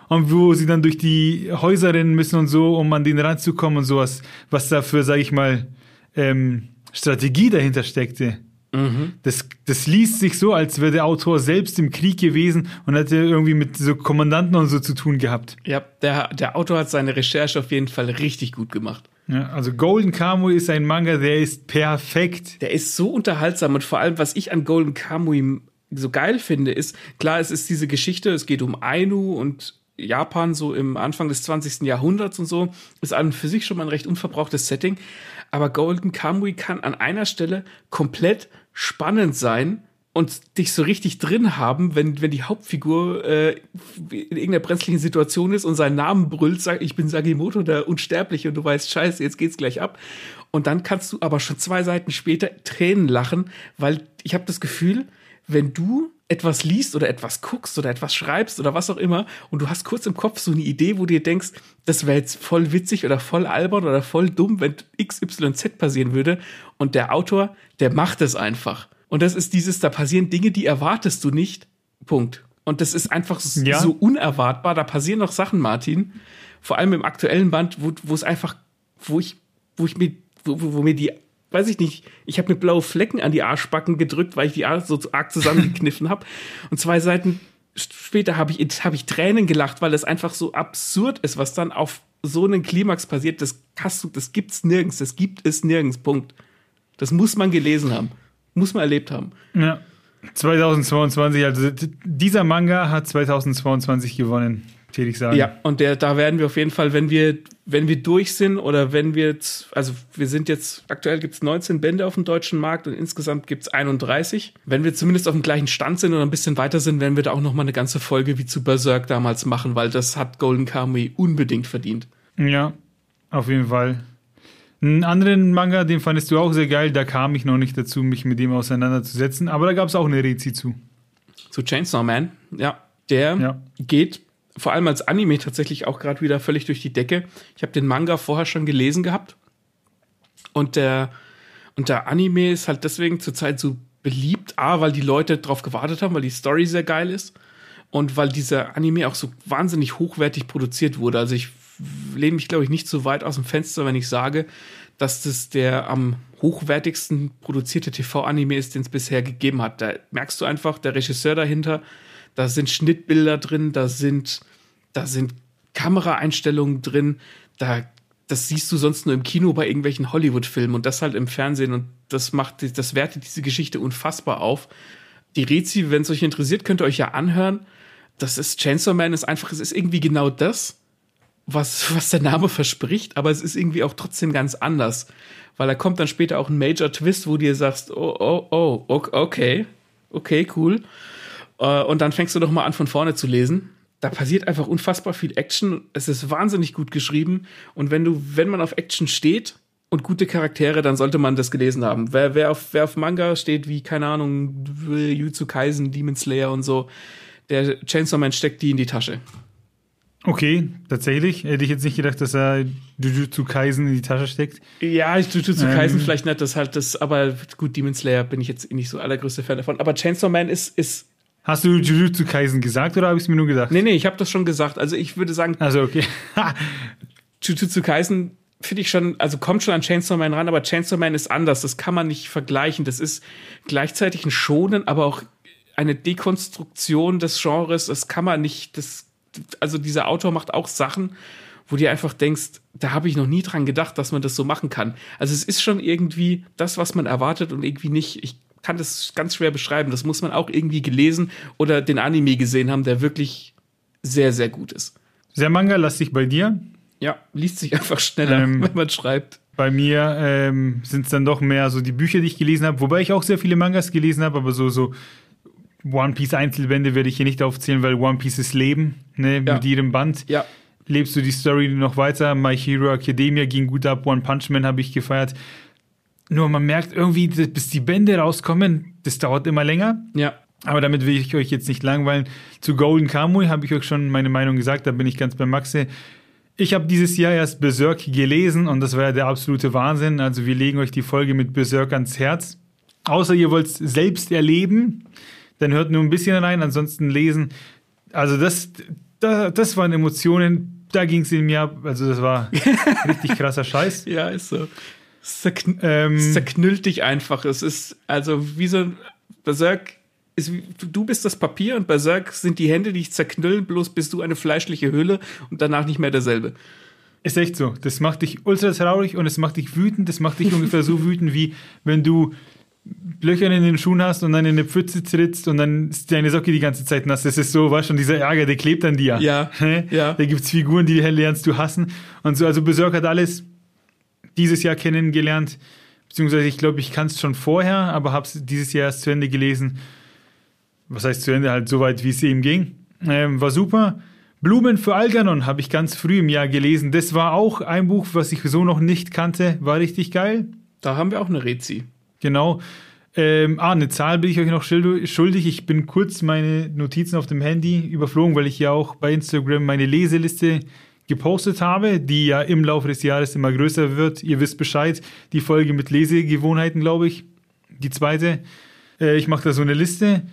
Und wo sie dann durch die Häuser rennen müssen und so, um an den ranzukommen und sowas, was da für, sag ich mal, ähm, Strategie dahinter steckte. Mhm. Das, das liest sich so, als wäre der Autor selbst im Krieg gewesen und hätte irgendwie mit so Kommandanten und so zu tun gehabt. Ja, der, der Autor hat seine Recherche auf jeden Fall richtig gut gemacht. Ja, also Golden Kamui ist ein Manga, der ist perfekt. Der ist so unterhaltsam und vor allem, was ich an Golden Kamui so geil finde, ist, klar, es ist diese Geschichte, es geht um Ainu und Japan so im Anfang des 20. Jahrhunderts und so, ist an und für sich schon mal ein recht unverbrauchtes Setting aber Golden Kamui kann an einer Stelle komplett spannend sein und dich so richtig drin haben, wenn, wenn die Hauptfigur äh, in irgendeiner brenzlichen Situation ist und seinen Namen brüllt, sagt, ich bin Sagimoto, der Unsterbliche, und du weißt, scheiße, jetzt geht's gleich ab. Und dann kannst du aber schon zwei Seiten später Tränen lachen, weil ich habe das Gefühl, wenn du etwas liest oder etwas guckst oder etwas schreibst oder was auch immer und du hast kurz im Kopf so eine Idee, wo du dir denkst, das wäre jetzt voll witzig oder voll albern oder voll dumm, wenn XYZ passieren würde und der Autor, der macht es einfach. Und das ist dieses, da passieren Dinge, die erwartest du nicht. Punkt. Und das ist einfach ja. so unerwartbar. Da passieren noch Sachen, Martin. Vor allem im aktuellen Band, wo, wo es einfach, wo ich, wo ich mir, wo, wo mir die weiß ich nicht, ich habe mir blaue Flecken an die Arschbacken gedrückt, weil ich die Arsch so arg zusammengekniffen habe. Und zwei Seiten später habe ich, hab ich Tränen gelacht, weil es einfach so absurd ist, was dann auf so einen Klimax passiert. Das hast du, das gibt's nirgends, das gibt es nirgends. Punkt. Das muss man gelesen haben, muss man erlebt haben. Ja. 2022, also dieser Manga hat 2022 gewonnen ich sagen. Ja, und der, da werden wir auf jeden Fall, wenn wir, wenn wir durch sind oder wenn wir jetzt, also wir sind jetzt, aktuell gibt es 19 Bände auf dem deutschen Markt und insgesamt gibt es 31. Wenn wir zumindest auf dem gleichen Stand sind oder ein bisschen weiter sind, werden wir da auch nochmal eine ganze Folge wie zu Berserk damals machen, weil das hat Golden Kamuy unbedingt verdient. Ja, auf jeden Fall. Einen anderen Manga, den fandest du auch sehr geil, da kam ich noch nicht dazu, mich mit dem auseinanderzusetzen, aber da gab es auch eine Rezi zu. Zu Chainsaw Man, ja. Der ja. geht vor allem als Anime tatsächlich auch gerade wieder völlig durch die Decke. Ich habe den Manga vorher schon gelesen gehabt. Und der, und der Anime ist halt deswegen zurzeit so beliebt. A, weil die Leute drauf gewartet haben, weil die Story sehr geil ist. Und weil dieser Anime auch so wahnsinnig hochwertig produziert wurde. Also ich lehne mich, glaube ich, nicht so weit aus dem Fenster, wenn ich sage, dass das der am hochwertigsten produzierte TV-Anime ist, den es bisher gegeben hat. Da merkst du einfach, der Regisseur dahinter da sind Schnittbilder drin, da sind, da sind Kameraeinstellungen drin, da, das siehst du sonst nur im Kino bei irgendwelchen Hollywood-Filmen und das halt im Fernsehen und das macht, das wertet diese Geschichte unfassbar auf. Die Rezi, wenn es euch interessiert, könnt ihr euch ja anhören. Das ist Chainsaw Man ist einfach, es ist irgendwie genau das, was, was der Name verspricht, aber es ist irgendwie auch trotzdem ganz anders. Weil da kommt dann später auch ein Major Twist, wo du dir sagst, oh, oh, oh, okay, okay, cool. Äh, und dann fängst du doch mal an, von vorne zu lesen. Da passiert einfach unfassbar viel Action. Es ist wahnsinnig gut geschrieben. Und wenn du, wenn man auf Action steht und gute Charaktere, dann sollte man das gelesen haben. Wer, wer, auf, wer auf Manga steht, wie, keine Ahnung, Jutsu Kaisen, Demon Slayer und so, der Chainsaw Man steckt die in die Tasche. Okay, tatsächlich. Hätte ich jetzt nicht gedacht, dass er Jujutsu Kaisen in die Tasche steckt. Ja, Jujutsu ähm. Kaisen vielleicht nicht, das halt das, aber gut, Demon Slayer bin ich jetzt nicht so allergrößte Fan davon. Aber Chainsaw Man ist, ist Hast du Jujutsu Kaisen gesagt oder habe ich es mir nur gesagt? Nee, nee, ich habe das schon gesagt. Also ich würde sagen. Also okay. Jujutsu Kaisen finde ich schon, also kommt schon an Chainsaw Man ran, aber Chainsaw Man ist anders. Das kann man nicht vergleichen. Das ist gleichzeitig ein Schonen, aber auch eine Dekonstruktion des Genres. Das kann man nicht, das, also dieser Autor macht auch Sachen, wo du einfach denkst, da habe ich noch nie dran gedacht, dass man das so machen kann. Also es ist schon irgendwie das, was man erwartet und irgendwie nicht. Ich kann das ganz schwer beschreiben. Das muss man auch irgendwie gelesen oder den Anime gesehen haben, der wirklich sehr, sehr gut ist. Sehr manga-lastig bei dir? Ja, liest sich einfach schneller, ähm, wenn man schreibt. Bei mir ähm, sind es dann doch mehr so die Bücher, die ich gelesen habe, wobei ich auch sehr viele Mangas gelesen habe, aber so, so One Piece Einzelbände werde ich hier nicht aufzählen, weil One Piece ist Leben, ne, ja. mit jedem Band. Ja. Lebst du die Story noch weiter? My Hero Academia ging gut ab, One Punch Man habe ich gefeiert. Nur man merkt irgendwie, bis die Bände rauskommen, das dauert immer länger. Ja. Aber damit will ich euch jetzt nicht langweilen. Zu Golden Kamuy habe ich euch schon meine Meinung gesagt, da bin ich ganz bei Maxe. Ich habe dieses Jahr erst Berserk gelesen und das war ja der absolute Wahnsinn. Also wir legen euch die Folge mit Berserk ans Herz. Außer ihr wollt es selbst erleben, dann hört nur ein bisschen rein, ansonsten lesen. Also das, das, das waren Emotionen, da ging es in mir ab. Also das war richtig krasser Scheiß. Ja, ist so. Es zerkn ähm, zerknüllt dich einfach. Es ist also wie so ein Berserk. Ist, du bist das Papier und Berserk sind die Hände, die dich zerknüllen, bloß bist du eine fleischliche Hülle und danach nicht mehr derselbe. Ist echt so. Das macht dich ultra traurig und es macht dich wütend. Das macht dich ungefähr so wütend, wie wenn du Löcher in den Schuhen hast und dann in eine Pfütze trittst und dann ist deine Socke die ganze Zeit nass. Das ist so, war schon dieser Ärger, der klebt an dir. Ja. ja. Da gibt es Figuren, die lernst du hassen. Und so, also Berserk hat alles dieses Jahr kennengelernt. Beziehungsweise ich glaube, ich kann es schon vorher, aber habe es dieses Jahr erst zu Ende gelesen. Was heißt zu Ende? Halt so weit, wie es eben ging. Ähm, war super. Blumen für Algernon habe ich ganz früh im Jahr gelesen. Das war auch ein Buch, was ich so noch nicht kannte. War richtig geil. Da haben wir auch eine Rezi. Genau. Ähm, ah, eine Zahl bin ich euch noch schuldig. Ich bin kurz meine Notizen auf dem Handy überflogen, weil ich ja auch bei Instagram meine Leseliste gepostet habe, die ja im Laufe des Jahres immer größer wird. Ihr wisst Bescheid. Die Folge mit Lesegewohnheiten, glaube ich. Die zweite. Äh, ich mache da so eine Liste.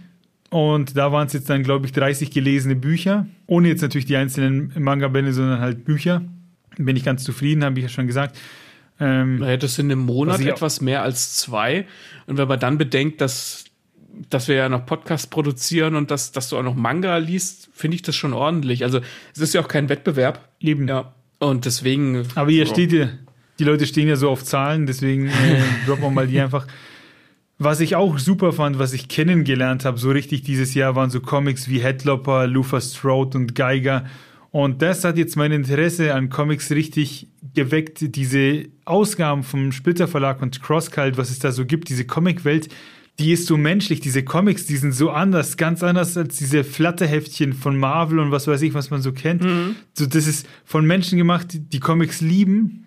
Und da waren es jetzt dann, glaube ich, 30 gelesene Bücher. Ohne jetzt natürlich die einzelnen Manga-Bände, sondern halt Bücher. Bin ich ganz zufrieden, habe ich ja schon gesagt. Ähm, naja, das sind im Monat etwas mehr als zwei. Und wenn man dann bedenkt, dass, dass wir ja noch Podcasts produzieren und dass, dass du auch noch Manga liest, finde ich das schon ordentlich. Also es ist ja auch kein Wettbewerb. Eben. Ja. Und deswegen. Aber hier oh. steht ja, die Leute stehen ja so auf Zahlen, deswegen äh, droppen wir mal die einfach. Was ich auch super fand, was ich kennengelernt habe, so richtig dieses Jahr, waren so Comics wie Headlopper, Luther Strode und Geiger. Und das hat jetzt mein Interesse an Comics richtig geweckt. Diese Ausgaben vom Splitter Verlag und Crosscult, was es da so gibt, diese Comicwelt, die ist so menschlich. Diese Comics, die sind so anders, ganz anders als diese Flatterheftchen von Marvel und was weiß ich, was man so kennt. Mhm. So, das ist von Menschen gemacht, die, die Comics lieben.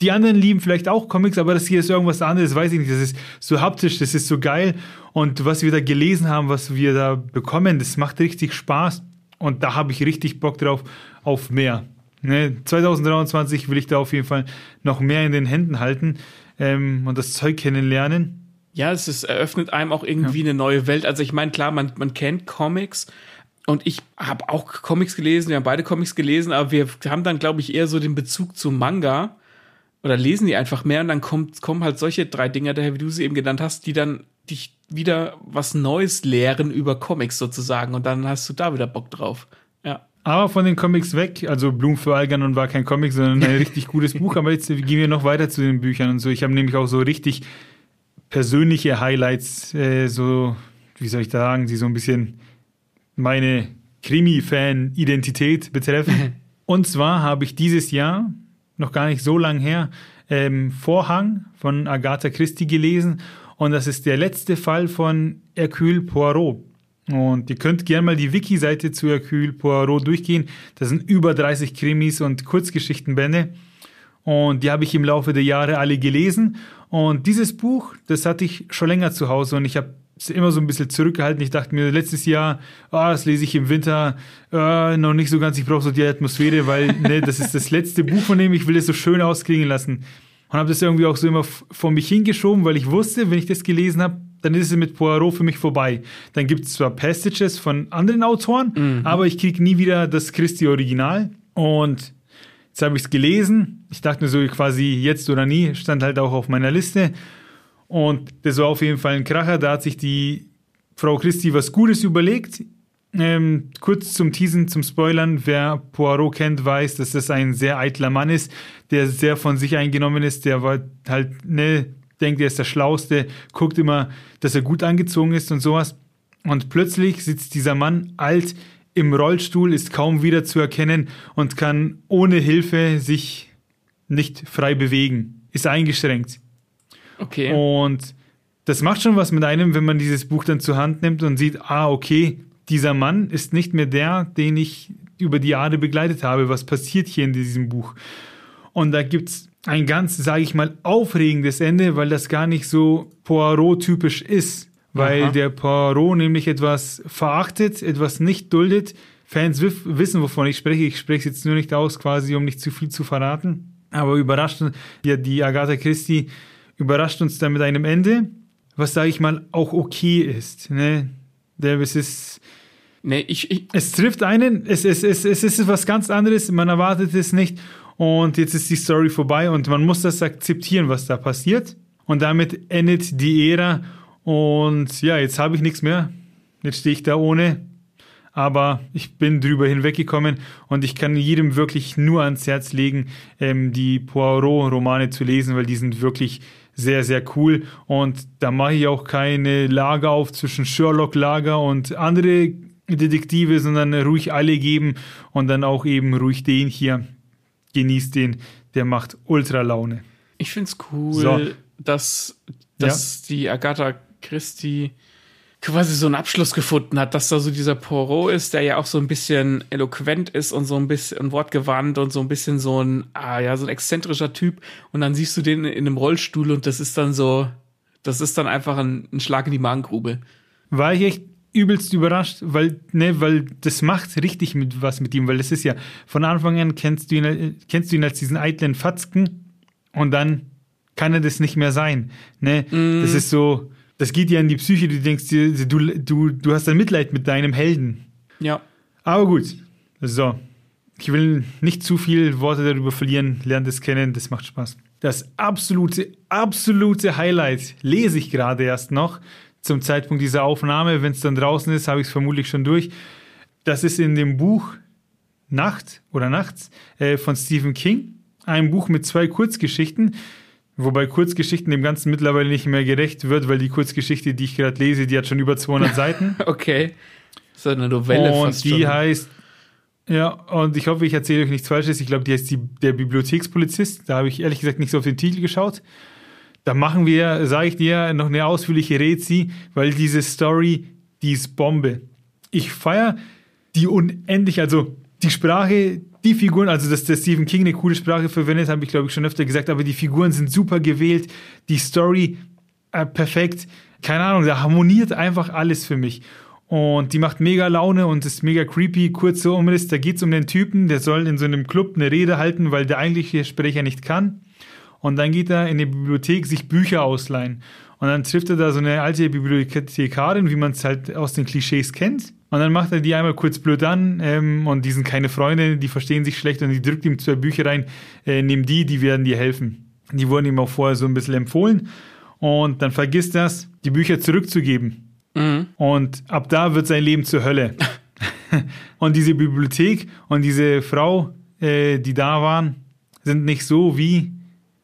Die anderen lieben vielleicht auch Comics, aber das hier ist irgendwas anderes, weiß ich nicht. Das ist so haptisch, das ist so geil. Und was wir da gelesen haben, was wir da bekommen, das macht richtig Spaß. Und da habe ich richtig Bock drauf auf mehr. Ne, 2023 will ich da auf jeden Fall noch mehr in den Händen halten ähm, und das Zeug kennenlernen. Ja, es ist, eröffnet einem auch irgendwie ja. eine neue Welt. Also ich meine, klar, man, man kennt Comics und ich habe auch Comics gelesen, wir haben beide Comics gelesen, aber wir haben dann, glaube ich, eher so den Bezug zu Manga oder lesen die einfach mehr und dann kommt, kommen halt solche drei Dinger daher, wie du sie eben genannt hast, die dann dich wieder was Neues lehren über Comics sozusagen und dann hast du da wieder Bock drauf. Ja. Aber von den Comics weg, also Blumen für Algernon war kein Comic, sondern ein richtig gutes Buch, aber jetzt gehen wir noch weiter zu den Büchern und so. Ich habe nämlich auch so richtig persönliche Highlights, äh, so, wie soll ich da sagen, die so ein bisschen meine Krimi-Fan-Identität betreffen. und zwar habe ich dieses Jahr, noch gar nicht so lang her, ähm, Vorhang von Agatha Christie gelesen und das ist der letzte Fall von Hercule Poirot. Und ihr könnt gerne mal die Wiki-Seite zu Hercule Poirot durchgehen. Da sind über 30 Krimis und Kurzgeschichtenbände. Und die habe ich im Laufe der Jahre alle gelesen. Und dieses Buch, das hatte ich schon länger zu Hause und ich habe es immer so ein bisschen zurückgehalten. Ich dachte mir letztes Jahr, oh, das lese ich im Winter oh, noch nicht so ganz. Ich brauche so die Atmosphäre, weil ne, das ist das letzte Buch von dem. Ich will es so schön ausklingen lassen. Und habe das irgendwie auch so immer vor mich hingeschoben, weil ich wusste, wenn ich das gelesen habe, dann ist es mit Poirot für mich vorbei. Dann gibt es zwar Passages von anderen Autoren, mhm. aber ich kriege nie wieder das Christi-Original. Und jetzt habe ich es gelesen. Ich dachte mir so quasi jetzt oder nie, stand halt auch auf meiner Liste. Und das war auf jeden Fall ein Kracher. Da hat sich die Frau Christi was Gutes überlegt. Ähm, kurz zum Teasen, zum Spoilern. Wer Poirot kennt, weiß, dass das ein sehr eitler Mann ist, der sehr von sich eingenommen ist. Der war halt, ne, denkt, er ist der Schlauste, guckt immer, dass er gut angezogen ist und sowas. Und plötzlich sitzt dieser Mann alt im Rollstuhl, ist kaum wieder zu erkennen und kann ohne Hilfe sich nicht frei bewegen, ist eingeschränkt. Okay. Und das macht schon was mit einem, wenn man dieses Buch dann zur Hand nimmt und sieht, ah, okay, dieser Mann ist nicht mehr der, den ich über die Jahre begleitet habe. Was passiert hier in diesem Buch? Und da gibt es ein ganz, sage ich mal, aufregendes Ende, weil das gar nicht so Poirot-typisch ist. Weil Aha. der Poirot nämlich etwas verachtet, etwas nicht duldet. Fans wissen, wovon ich spreche. Ich spreche es jetzt nur nicht aus, quasi, um nicht zu viel zu verraten. Aber überrascht, ja, die Agatha Christie überrascht uns dann mit einem Ende, was sage ich mal, auch okay ist. Ne? Der, es ist. Nee, ich, ich es trifft einen, es, es, es, es ist was ganz anderes, man erwartet es nicht. Und jetzt ist die Story vorbei und man muss das akzeptieren, was da passiert. Und damit endet die Ära. Und ja, jetzt habe ich nichts mehr. Jetzt stehe ich da ohne aber ich bin drüber hinweggekommen und ich kann jedem wirklich nur ans Herz legen, ähm, die Poirot-Romane zu lesen, weil die sind wirklich sehr, sehr cool und da mache ich auch keine Lager auf zwischen Sherlock-Lager und andere Detektive, sondern ruhig alle geben und dann auch eben ruhig den hier. Genießt den, der macht ultra Laune. Ich finde es cool, so. dass, dass ja. die Agatha Christie quasi so einen Abschluss gefunden hat, dass da so dieser Poirot ist, der ja auch so ein bisschen eloquent ist und so ein bisschen wortgewandt und so ein bisschen so ein, ah ja, so ein exzentrischer Typ. Und dann siehst du den in einem Rollstuhl und das ist dann so, das ist dann einfach ein, ein Schlag in die Magengrube. War ich echt übelst überrascht, weil, ne, weil das macht richtig mit was mit ihm, weil das ist ja, von Anfang an kennst du ihn, kennst du ihn als diesen eitlen Fatzken und dann kann er das nicht mehr sein. Ne? Mm. Das ist so, das geht ja in die Psyche, du denkst dir, du, du, du hast ein Mitleid mit deinem Helden. Ja. Aber gut. So. Ich will nicht zu viel Worte darüber verlieren. Lernt es kennen, das macht Spaß. Das absolute, absolute Highlight lese ich gerade erst noch. Zum Zeitpunkt dieser Aufnahme. Wenn es dann draußen ist, habe ich es vermutlich schon durch. Das ist in dem Buch Nacht oder Nachts äh, von Stephen King. Ein Buch mit zwei Kurzgeschichten. Wobei Kurzgeschichten dem Ganzen mittlerweile nicht mehr gerecht wird, weil die Kurzgeschichte, die ich gerade lese, die hat schon über 200 Seiten. okay. Ist eine Novelle Und fast die schon. heißt, ja, und ich hoffe, ich erzähle euch nichts Falsches. Ich glaube, die heißt die, der Bibliothekspolizist. Da habe ich ehrlich gesagt nicht so auf den Titel geschaut. Da machen wir, sage ich dir, noch eine ausführliche Rezi, weil diese Story, die ist Bombe. Ich feiere die unendlich, also die Sprache, die Figuren, also dass der Stephen King eine coole Sprache verwendet, habe ich glaube ich schon öfter gesagt, aber die Figuren sind super gewählt, die Story äh, perfekt, keine Ahnung, da harmoniert einfach alles für mich. Und die macht mega Laune und ist mega creepy. Kurzer Umriss, da geht es um den Typen, der soll in so einem Club eine Rede halten, weil der eigentliche Sprecher nicht kann. Und dann geht er in die Bibliothek sich Bücher ausleihen. Und dann trifft er da so eine alte Bibliothekarin, wie man es halt aus den Klischees kennt. Und dann macht er die einmal kurz blöd an ähm, und die sind keine Freunde, die verstehen sich schlecht und die drückt ihm zwei Bücher rein, äh, nimm die, die werden dir helfen. Die wurden ihm auch vorher so ein bisschen empfohlen. Und dann vergisst er es, die Bücher zurückzugeben. Mhm. Und ab da wird sein Leben zur Hölle. und diese Bibliothek und diese Frau, äh, die da waren, sind nicht so, wie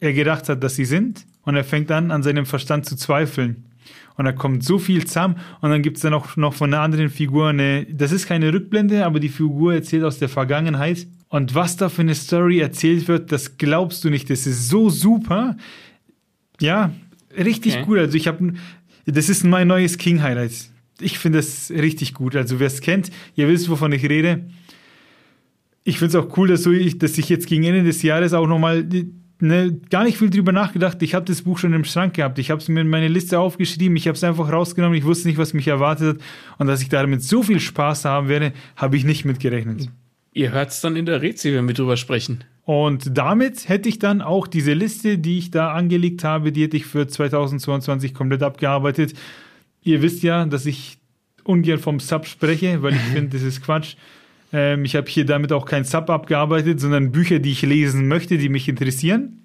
er gedacht hat, dass sie sind. Und er fängt an, an seinem Verstand zu zweifeln. Und da kommt so viel zusammen und dann gibt es dann auch noch von einer anderen Figur eine, das ist keine Rückblende, aber die Figur erzählt aus der Vergangenheit. Und was da für eine Story erzählt wird, das glaubst du nicht. Das ist so super. Ja, richtig okay. gut. Also ich habe, das ist mein neues King Highlight. Ich finde das richtig gut. Also wer es kennt, ihr wisst, wovon ich rede. Ich finde es auch cool, dass, so ich, dass ich jetzt gegen Ende des Jahres auch nochmal ne, gar nicht viel drüber nachgedacht. Ich habe das Buch schon im Schrank gehabt. Ich habe es mir in meine Liste aufgeschrieben. Ich habe es einfach rausgenommen. Ich wusste nicht, was mich erwartet hat. Und dass ich damit so viel Spaß haben werde, habe ich nicht mitgerechnet. Ihr hört es dann in der Rätsel, wenn wir drüber sprechen. Und damit hätte ich dann auch diese Liste, die ich da angelegt habe, die hätte ich für 2022 komplett abgearbeitet. Ihr wisst ja, dass ich ungern vom Sub spreche, weil ich finde, das ist Quatsch. Ähm, ich habe hier damit auch kein Sub abgearbeitet, sondern Bücher, die ich lesen möchte, die mich interessieren.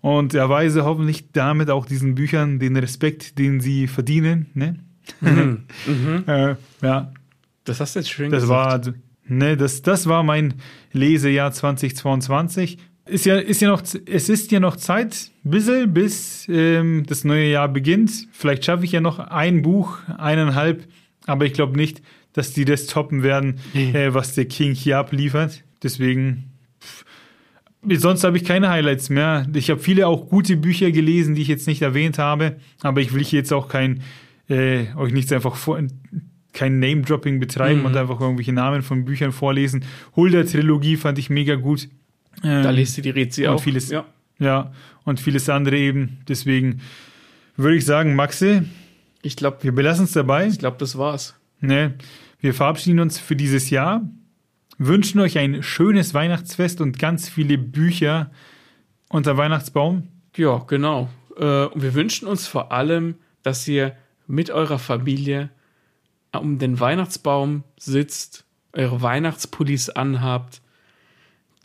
Und erweise hoffentlich damit auch diesen Büchern den Respekt, den sie verdienen. Ne? Mhm. mhm. äh, ja. Das hast du jetzt schön das gesagt. War, ne, das, das war mein Lesejahr 2022. Ist ja, ist ja noch, es ist ja noch Zeit, bisschen, bis ähm, das neue Jahr beginnt. Vielleicht schaffe ich ja noch ein Buch, eineinhalb, aber ich glaube nicht, dass die das toppen werden, nee. äh, was der King hier abliefert. Deswegen, pff, sonst habe ich keine Highlights mehr. Ich habe viele auch gute Bücher gelesen, die ich jetzt nicht erwähnt habe, aber ich will hier jetzt auch kein, äh, euch nichts einfach vor, kein Name-Dropping betreiben mhm. und einfach irgendwelche Namen von Büchern vorlesen. Hulda-Trilogie fand ich mega gut. Ähm, da lest du die Rätsel auch. Vieles, ja. ja, und vieles andere eben. Deswegen würde ich sagen, Maxe, ich glaube, wir belassen es dabei. Ich glaube, das war's. Ne, wir verabschieden uns für dieses Jahr, wünschen euch ein schönes Weihnachtsfest und ganz viele Bücher unter Weihnachtsbaum. Ja, genau. Äh, wir wünschen uns vor allem dass ihr mit eurer Familie um den Weihnachtsbaum sitzt, eure Weihnachtspullis anhabt,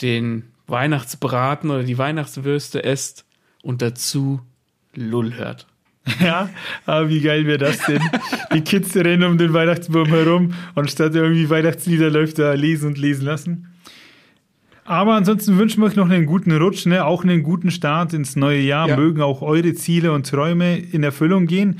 den Weihnachtsbraten oder die Weihnachtswürste esst und dazu Lull hört. Ja, aber wie geil wäre das denn? Die Kids rennen um den Weihnachtsbaum herum und statt irgendwie Weihnachtslieder läuft da lesen und lesen lassen. Aber ansonsten wünschen wir euch noch einen guten Rutsch, ne? auch einen guten Start ins neue Jahr. Ja. Mögen auch eure Ziele und Träume in Erfüllung gehen.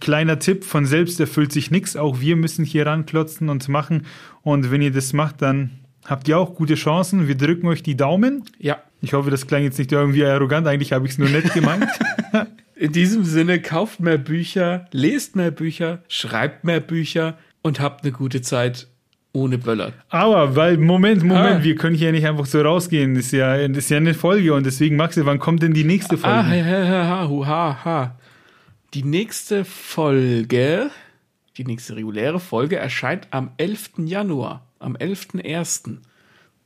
Kleiner Tipp, von selbst erfüllt sich nichts. Auch wir müssen hier ranklotzen und machen. Und wenn ihr das macht, dann habt ihr auch gute Chancen. Wir drücken euch die Daumen. Ja. Ich hoffe, das klang jetzt nicht irgendwie arrogant. Eigentlich habe ich es nur nett gemeint. In diesem Sinne, kauft mehr Bücher, lest mehr Bücher, schreibt mehr Bücher und habt eine gute Zeit ohne Böller. Aber, weil, Moment, Moment, ah. wir können hier nicht einfach so rausgehen. Das ist ja, das ist ja eine Folge und deswegen, Maxi, wann kommt denn die nächste Folge? Ah, ha, ha, ha, ha, ha. Die nächste Folge, die nächste reguläre Folge erscheint am 11. Januar, am 11.01.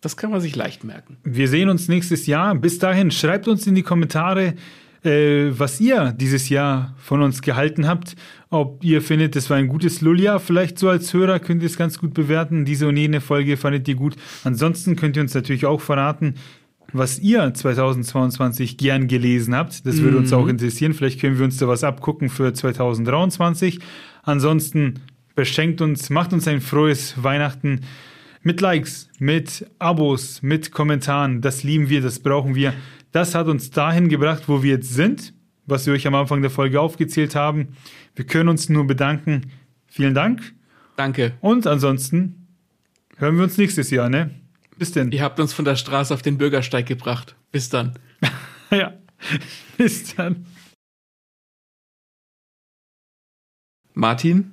Das kann man sich leicht merken. Wir sehen uns nächstes Jahr. Bis dahin, schreibt uns in die Kommentare, äh, was ihr dieses Jahr von uns gehalten habt. Ob ihr findet, das war ein gutes Lulja. Vielleicht so als Hörer könnt ihr es ganz gut bewerten. Diese und jene Folge fandet ihr gut. Ansonsten könnt ihr uns natürlich auch verraten, was ihr 2022 gern gelesen habt. Das würde uns auch mhm. interessieren. Vielleicht können wir uns da was abgucken für 2023. Ansonsten beschenkt uns, macht uns ein frohes Weihnachten mit Likes, mit Abos, mit Kommentaren. Das lieben wir, das brauchen wir. Das hat uns dahin gebracht, wo wir jetzt sind, was wir euch am Anfang der Folge aufgezählt haben. Wir können uns nur bedanken. Vielen Dank. Danke. Und ansonsten hören wir uns nächstes Jahr, ne? Bis denn. Ihr habt uns von der Straße auf den Bürgersteig gebracht. Bis dann. ja. Bis dann. Martin?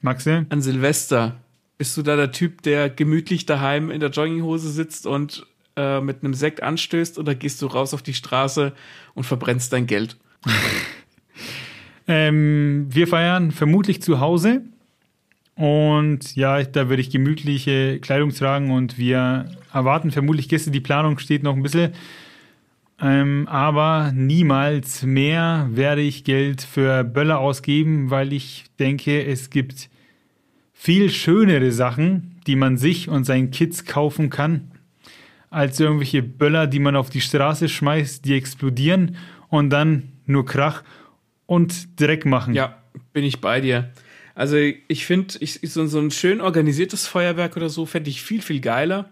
Maxe? An Silvester. Bist du da der Typ, der gemütlich daheim in der Jogginghose sitzt und äh, mit einem Sekt anstößt oder gehst du raus auf die Straße und verbrennst dein Geld? ähm, wir feiern vermutlich zu Hause. Und ja, da würde ich gemütliche Kleidung tragen und wir erwarten vermutlich Gäste. Die Planung steht noch ein bisschen. Ähm, aber niemals mehr werde ich Geld für Böller ausgeben, weil ich denke, es gibt viel schönere Sachen, die man sich und seinen Kids kaufen kann, als irgendwelche Böller, die man auf die Straße schmeißt, die explodieren und dann nur Krach und Dreck machen. Ja, bin ich bei dir. Also ich finde, so, so ein schön organisiertes Feuerwerk oder so fände ich viel, viel geiler.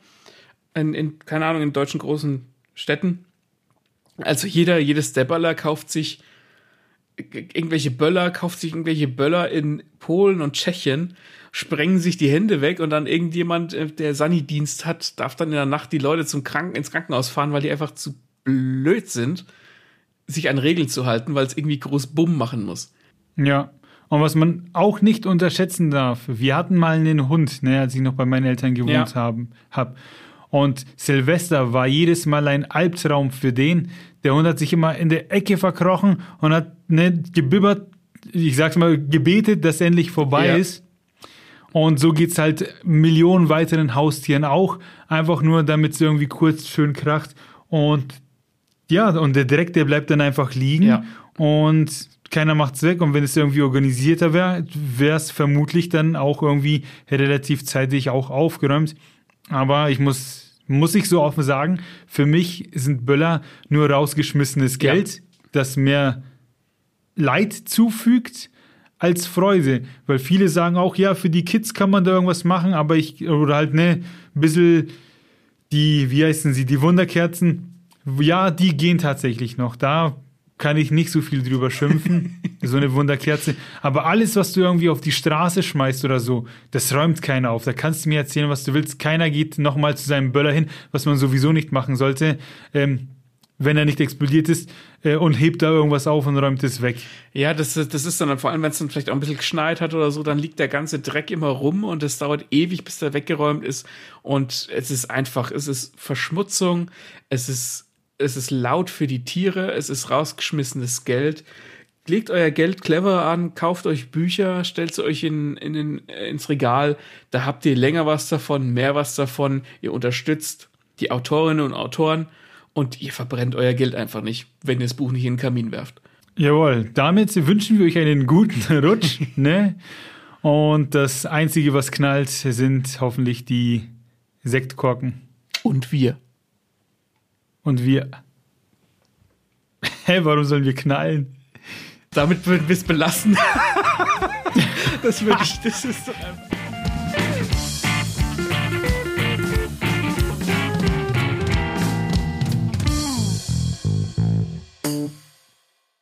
In, in, keine Ahnung, in deutschen großen Städten. Also jeder, jedes Debballer kauft sich irgendwelche Böller, kauft sich irgendwelche Böller in Polen und Tschechien sprengen sich die Hände weg und dann irgendjemand, äh, der Sani-Dienst hat, darf dann in der Nacht die Leute zum Kranken ins Krankenhaus fahren, weil die einfach zu blöd sind, sich an Regeln zu halten, weil es irgendwie groß Bumm machen muss. Ja. Und was man auch nicht unterschätzen darf, wir hatten mal einen Hund, ne, als ich noch bei meinen Eltern gewohnt ja. haben, hab. Und Silvester war jedes Mal ein Albtraum für den. Der Hund hat sich immer in der Ecke verkrochen und hat ne, gebibbert, ich sag's mal, gebetet, dass endlich vorbei ja. ist. Und so geht's halt Millionen weiteren Haustieren auch. Einfach nur, damit es irgendwie kurz schön kracht. Und ja, und der Dreck, der bleibt dann einfach liegen. Ja. Und keiner macht's weg. Und wenn es irgendwie organisierter wäre, wäre es vermutlich dann auch irgendwie relativ zeitig auch aufgeräumt. Aber ich muss, muss ich so offen sagen, für mich sind Böller nur rausgeschmissenes Geld, ja. das mir Leid zufügt als Freude. Weil viele sagen auch, ja, für die Kids kann man da irgendwas machen, aber ich, oder halt, ne, ein bisschen die, wie heißen sie, die Wunderkerzen, ja, die gehen tatsächlich noch. Da kann ich nicht so viel drüber schimpfen, so eine Wunderkerze. Aber alles, was du irgendwie auf die Straße schmeißt oder so, das räumt keiner auf. Da kannst du mir erzählen, was du willst. Keiner geht nochmal zu seinem Böller hin, was man sowieso nicht machen sollte. Ähm, wenn er nicht explodiert ist äh, und hebt da irgendwas auf und räumt es weg. Ja, das, das ist dann, vor allem wenn es dann vielleicht auch ein bisschen geschneit hat oder so, dann liegt der ganze Dreck immer rum und es dauert ewig, bis der weggeräumt ist. Und es ist einfach, es ist Verschmutzung, es ist, es ist laut für die Tiere, es ist rausgeschmissenes Geld. Legt euer Geld clever an, kauft euch Bücher, stellt sie euch in, in, in, ins Regal, da habt ihr länger was davon, mehr was davon, ihr unterstützt die Autorinnen und Autoren und ihr verbrennt euer Geld einfach nicht, wenn ihr das Buch nicht in den Kamin werft. Jawohl, damit wünschen wir euch einen guten Rutsch, ne? Und das Einzige, was knallt, sind hoffentlich die Sektkorken. Und wir. Und wir. Hä, warum sollen wir knallen? Damit würden wir es belassen. das würde ich, das ist so einfach.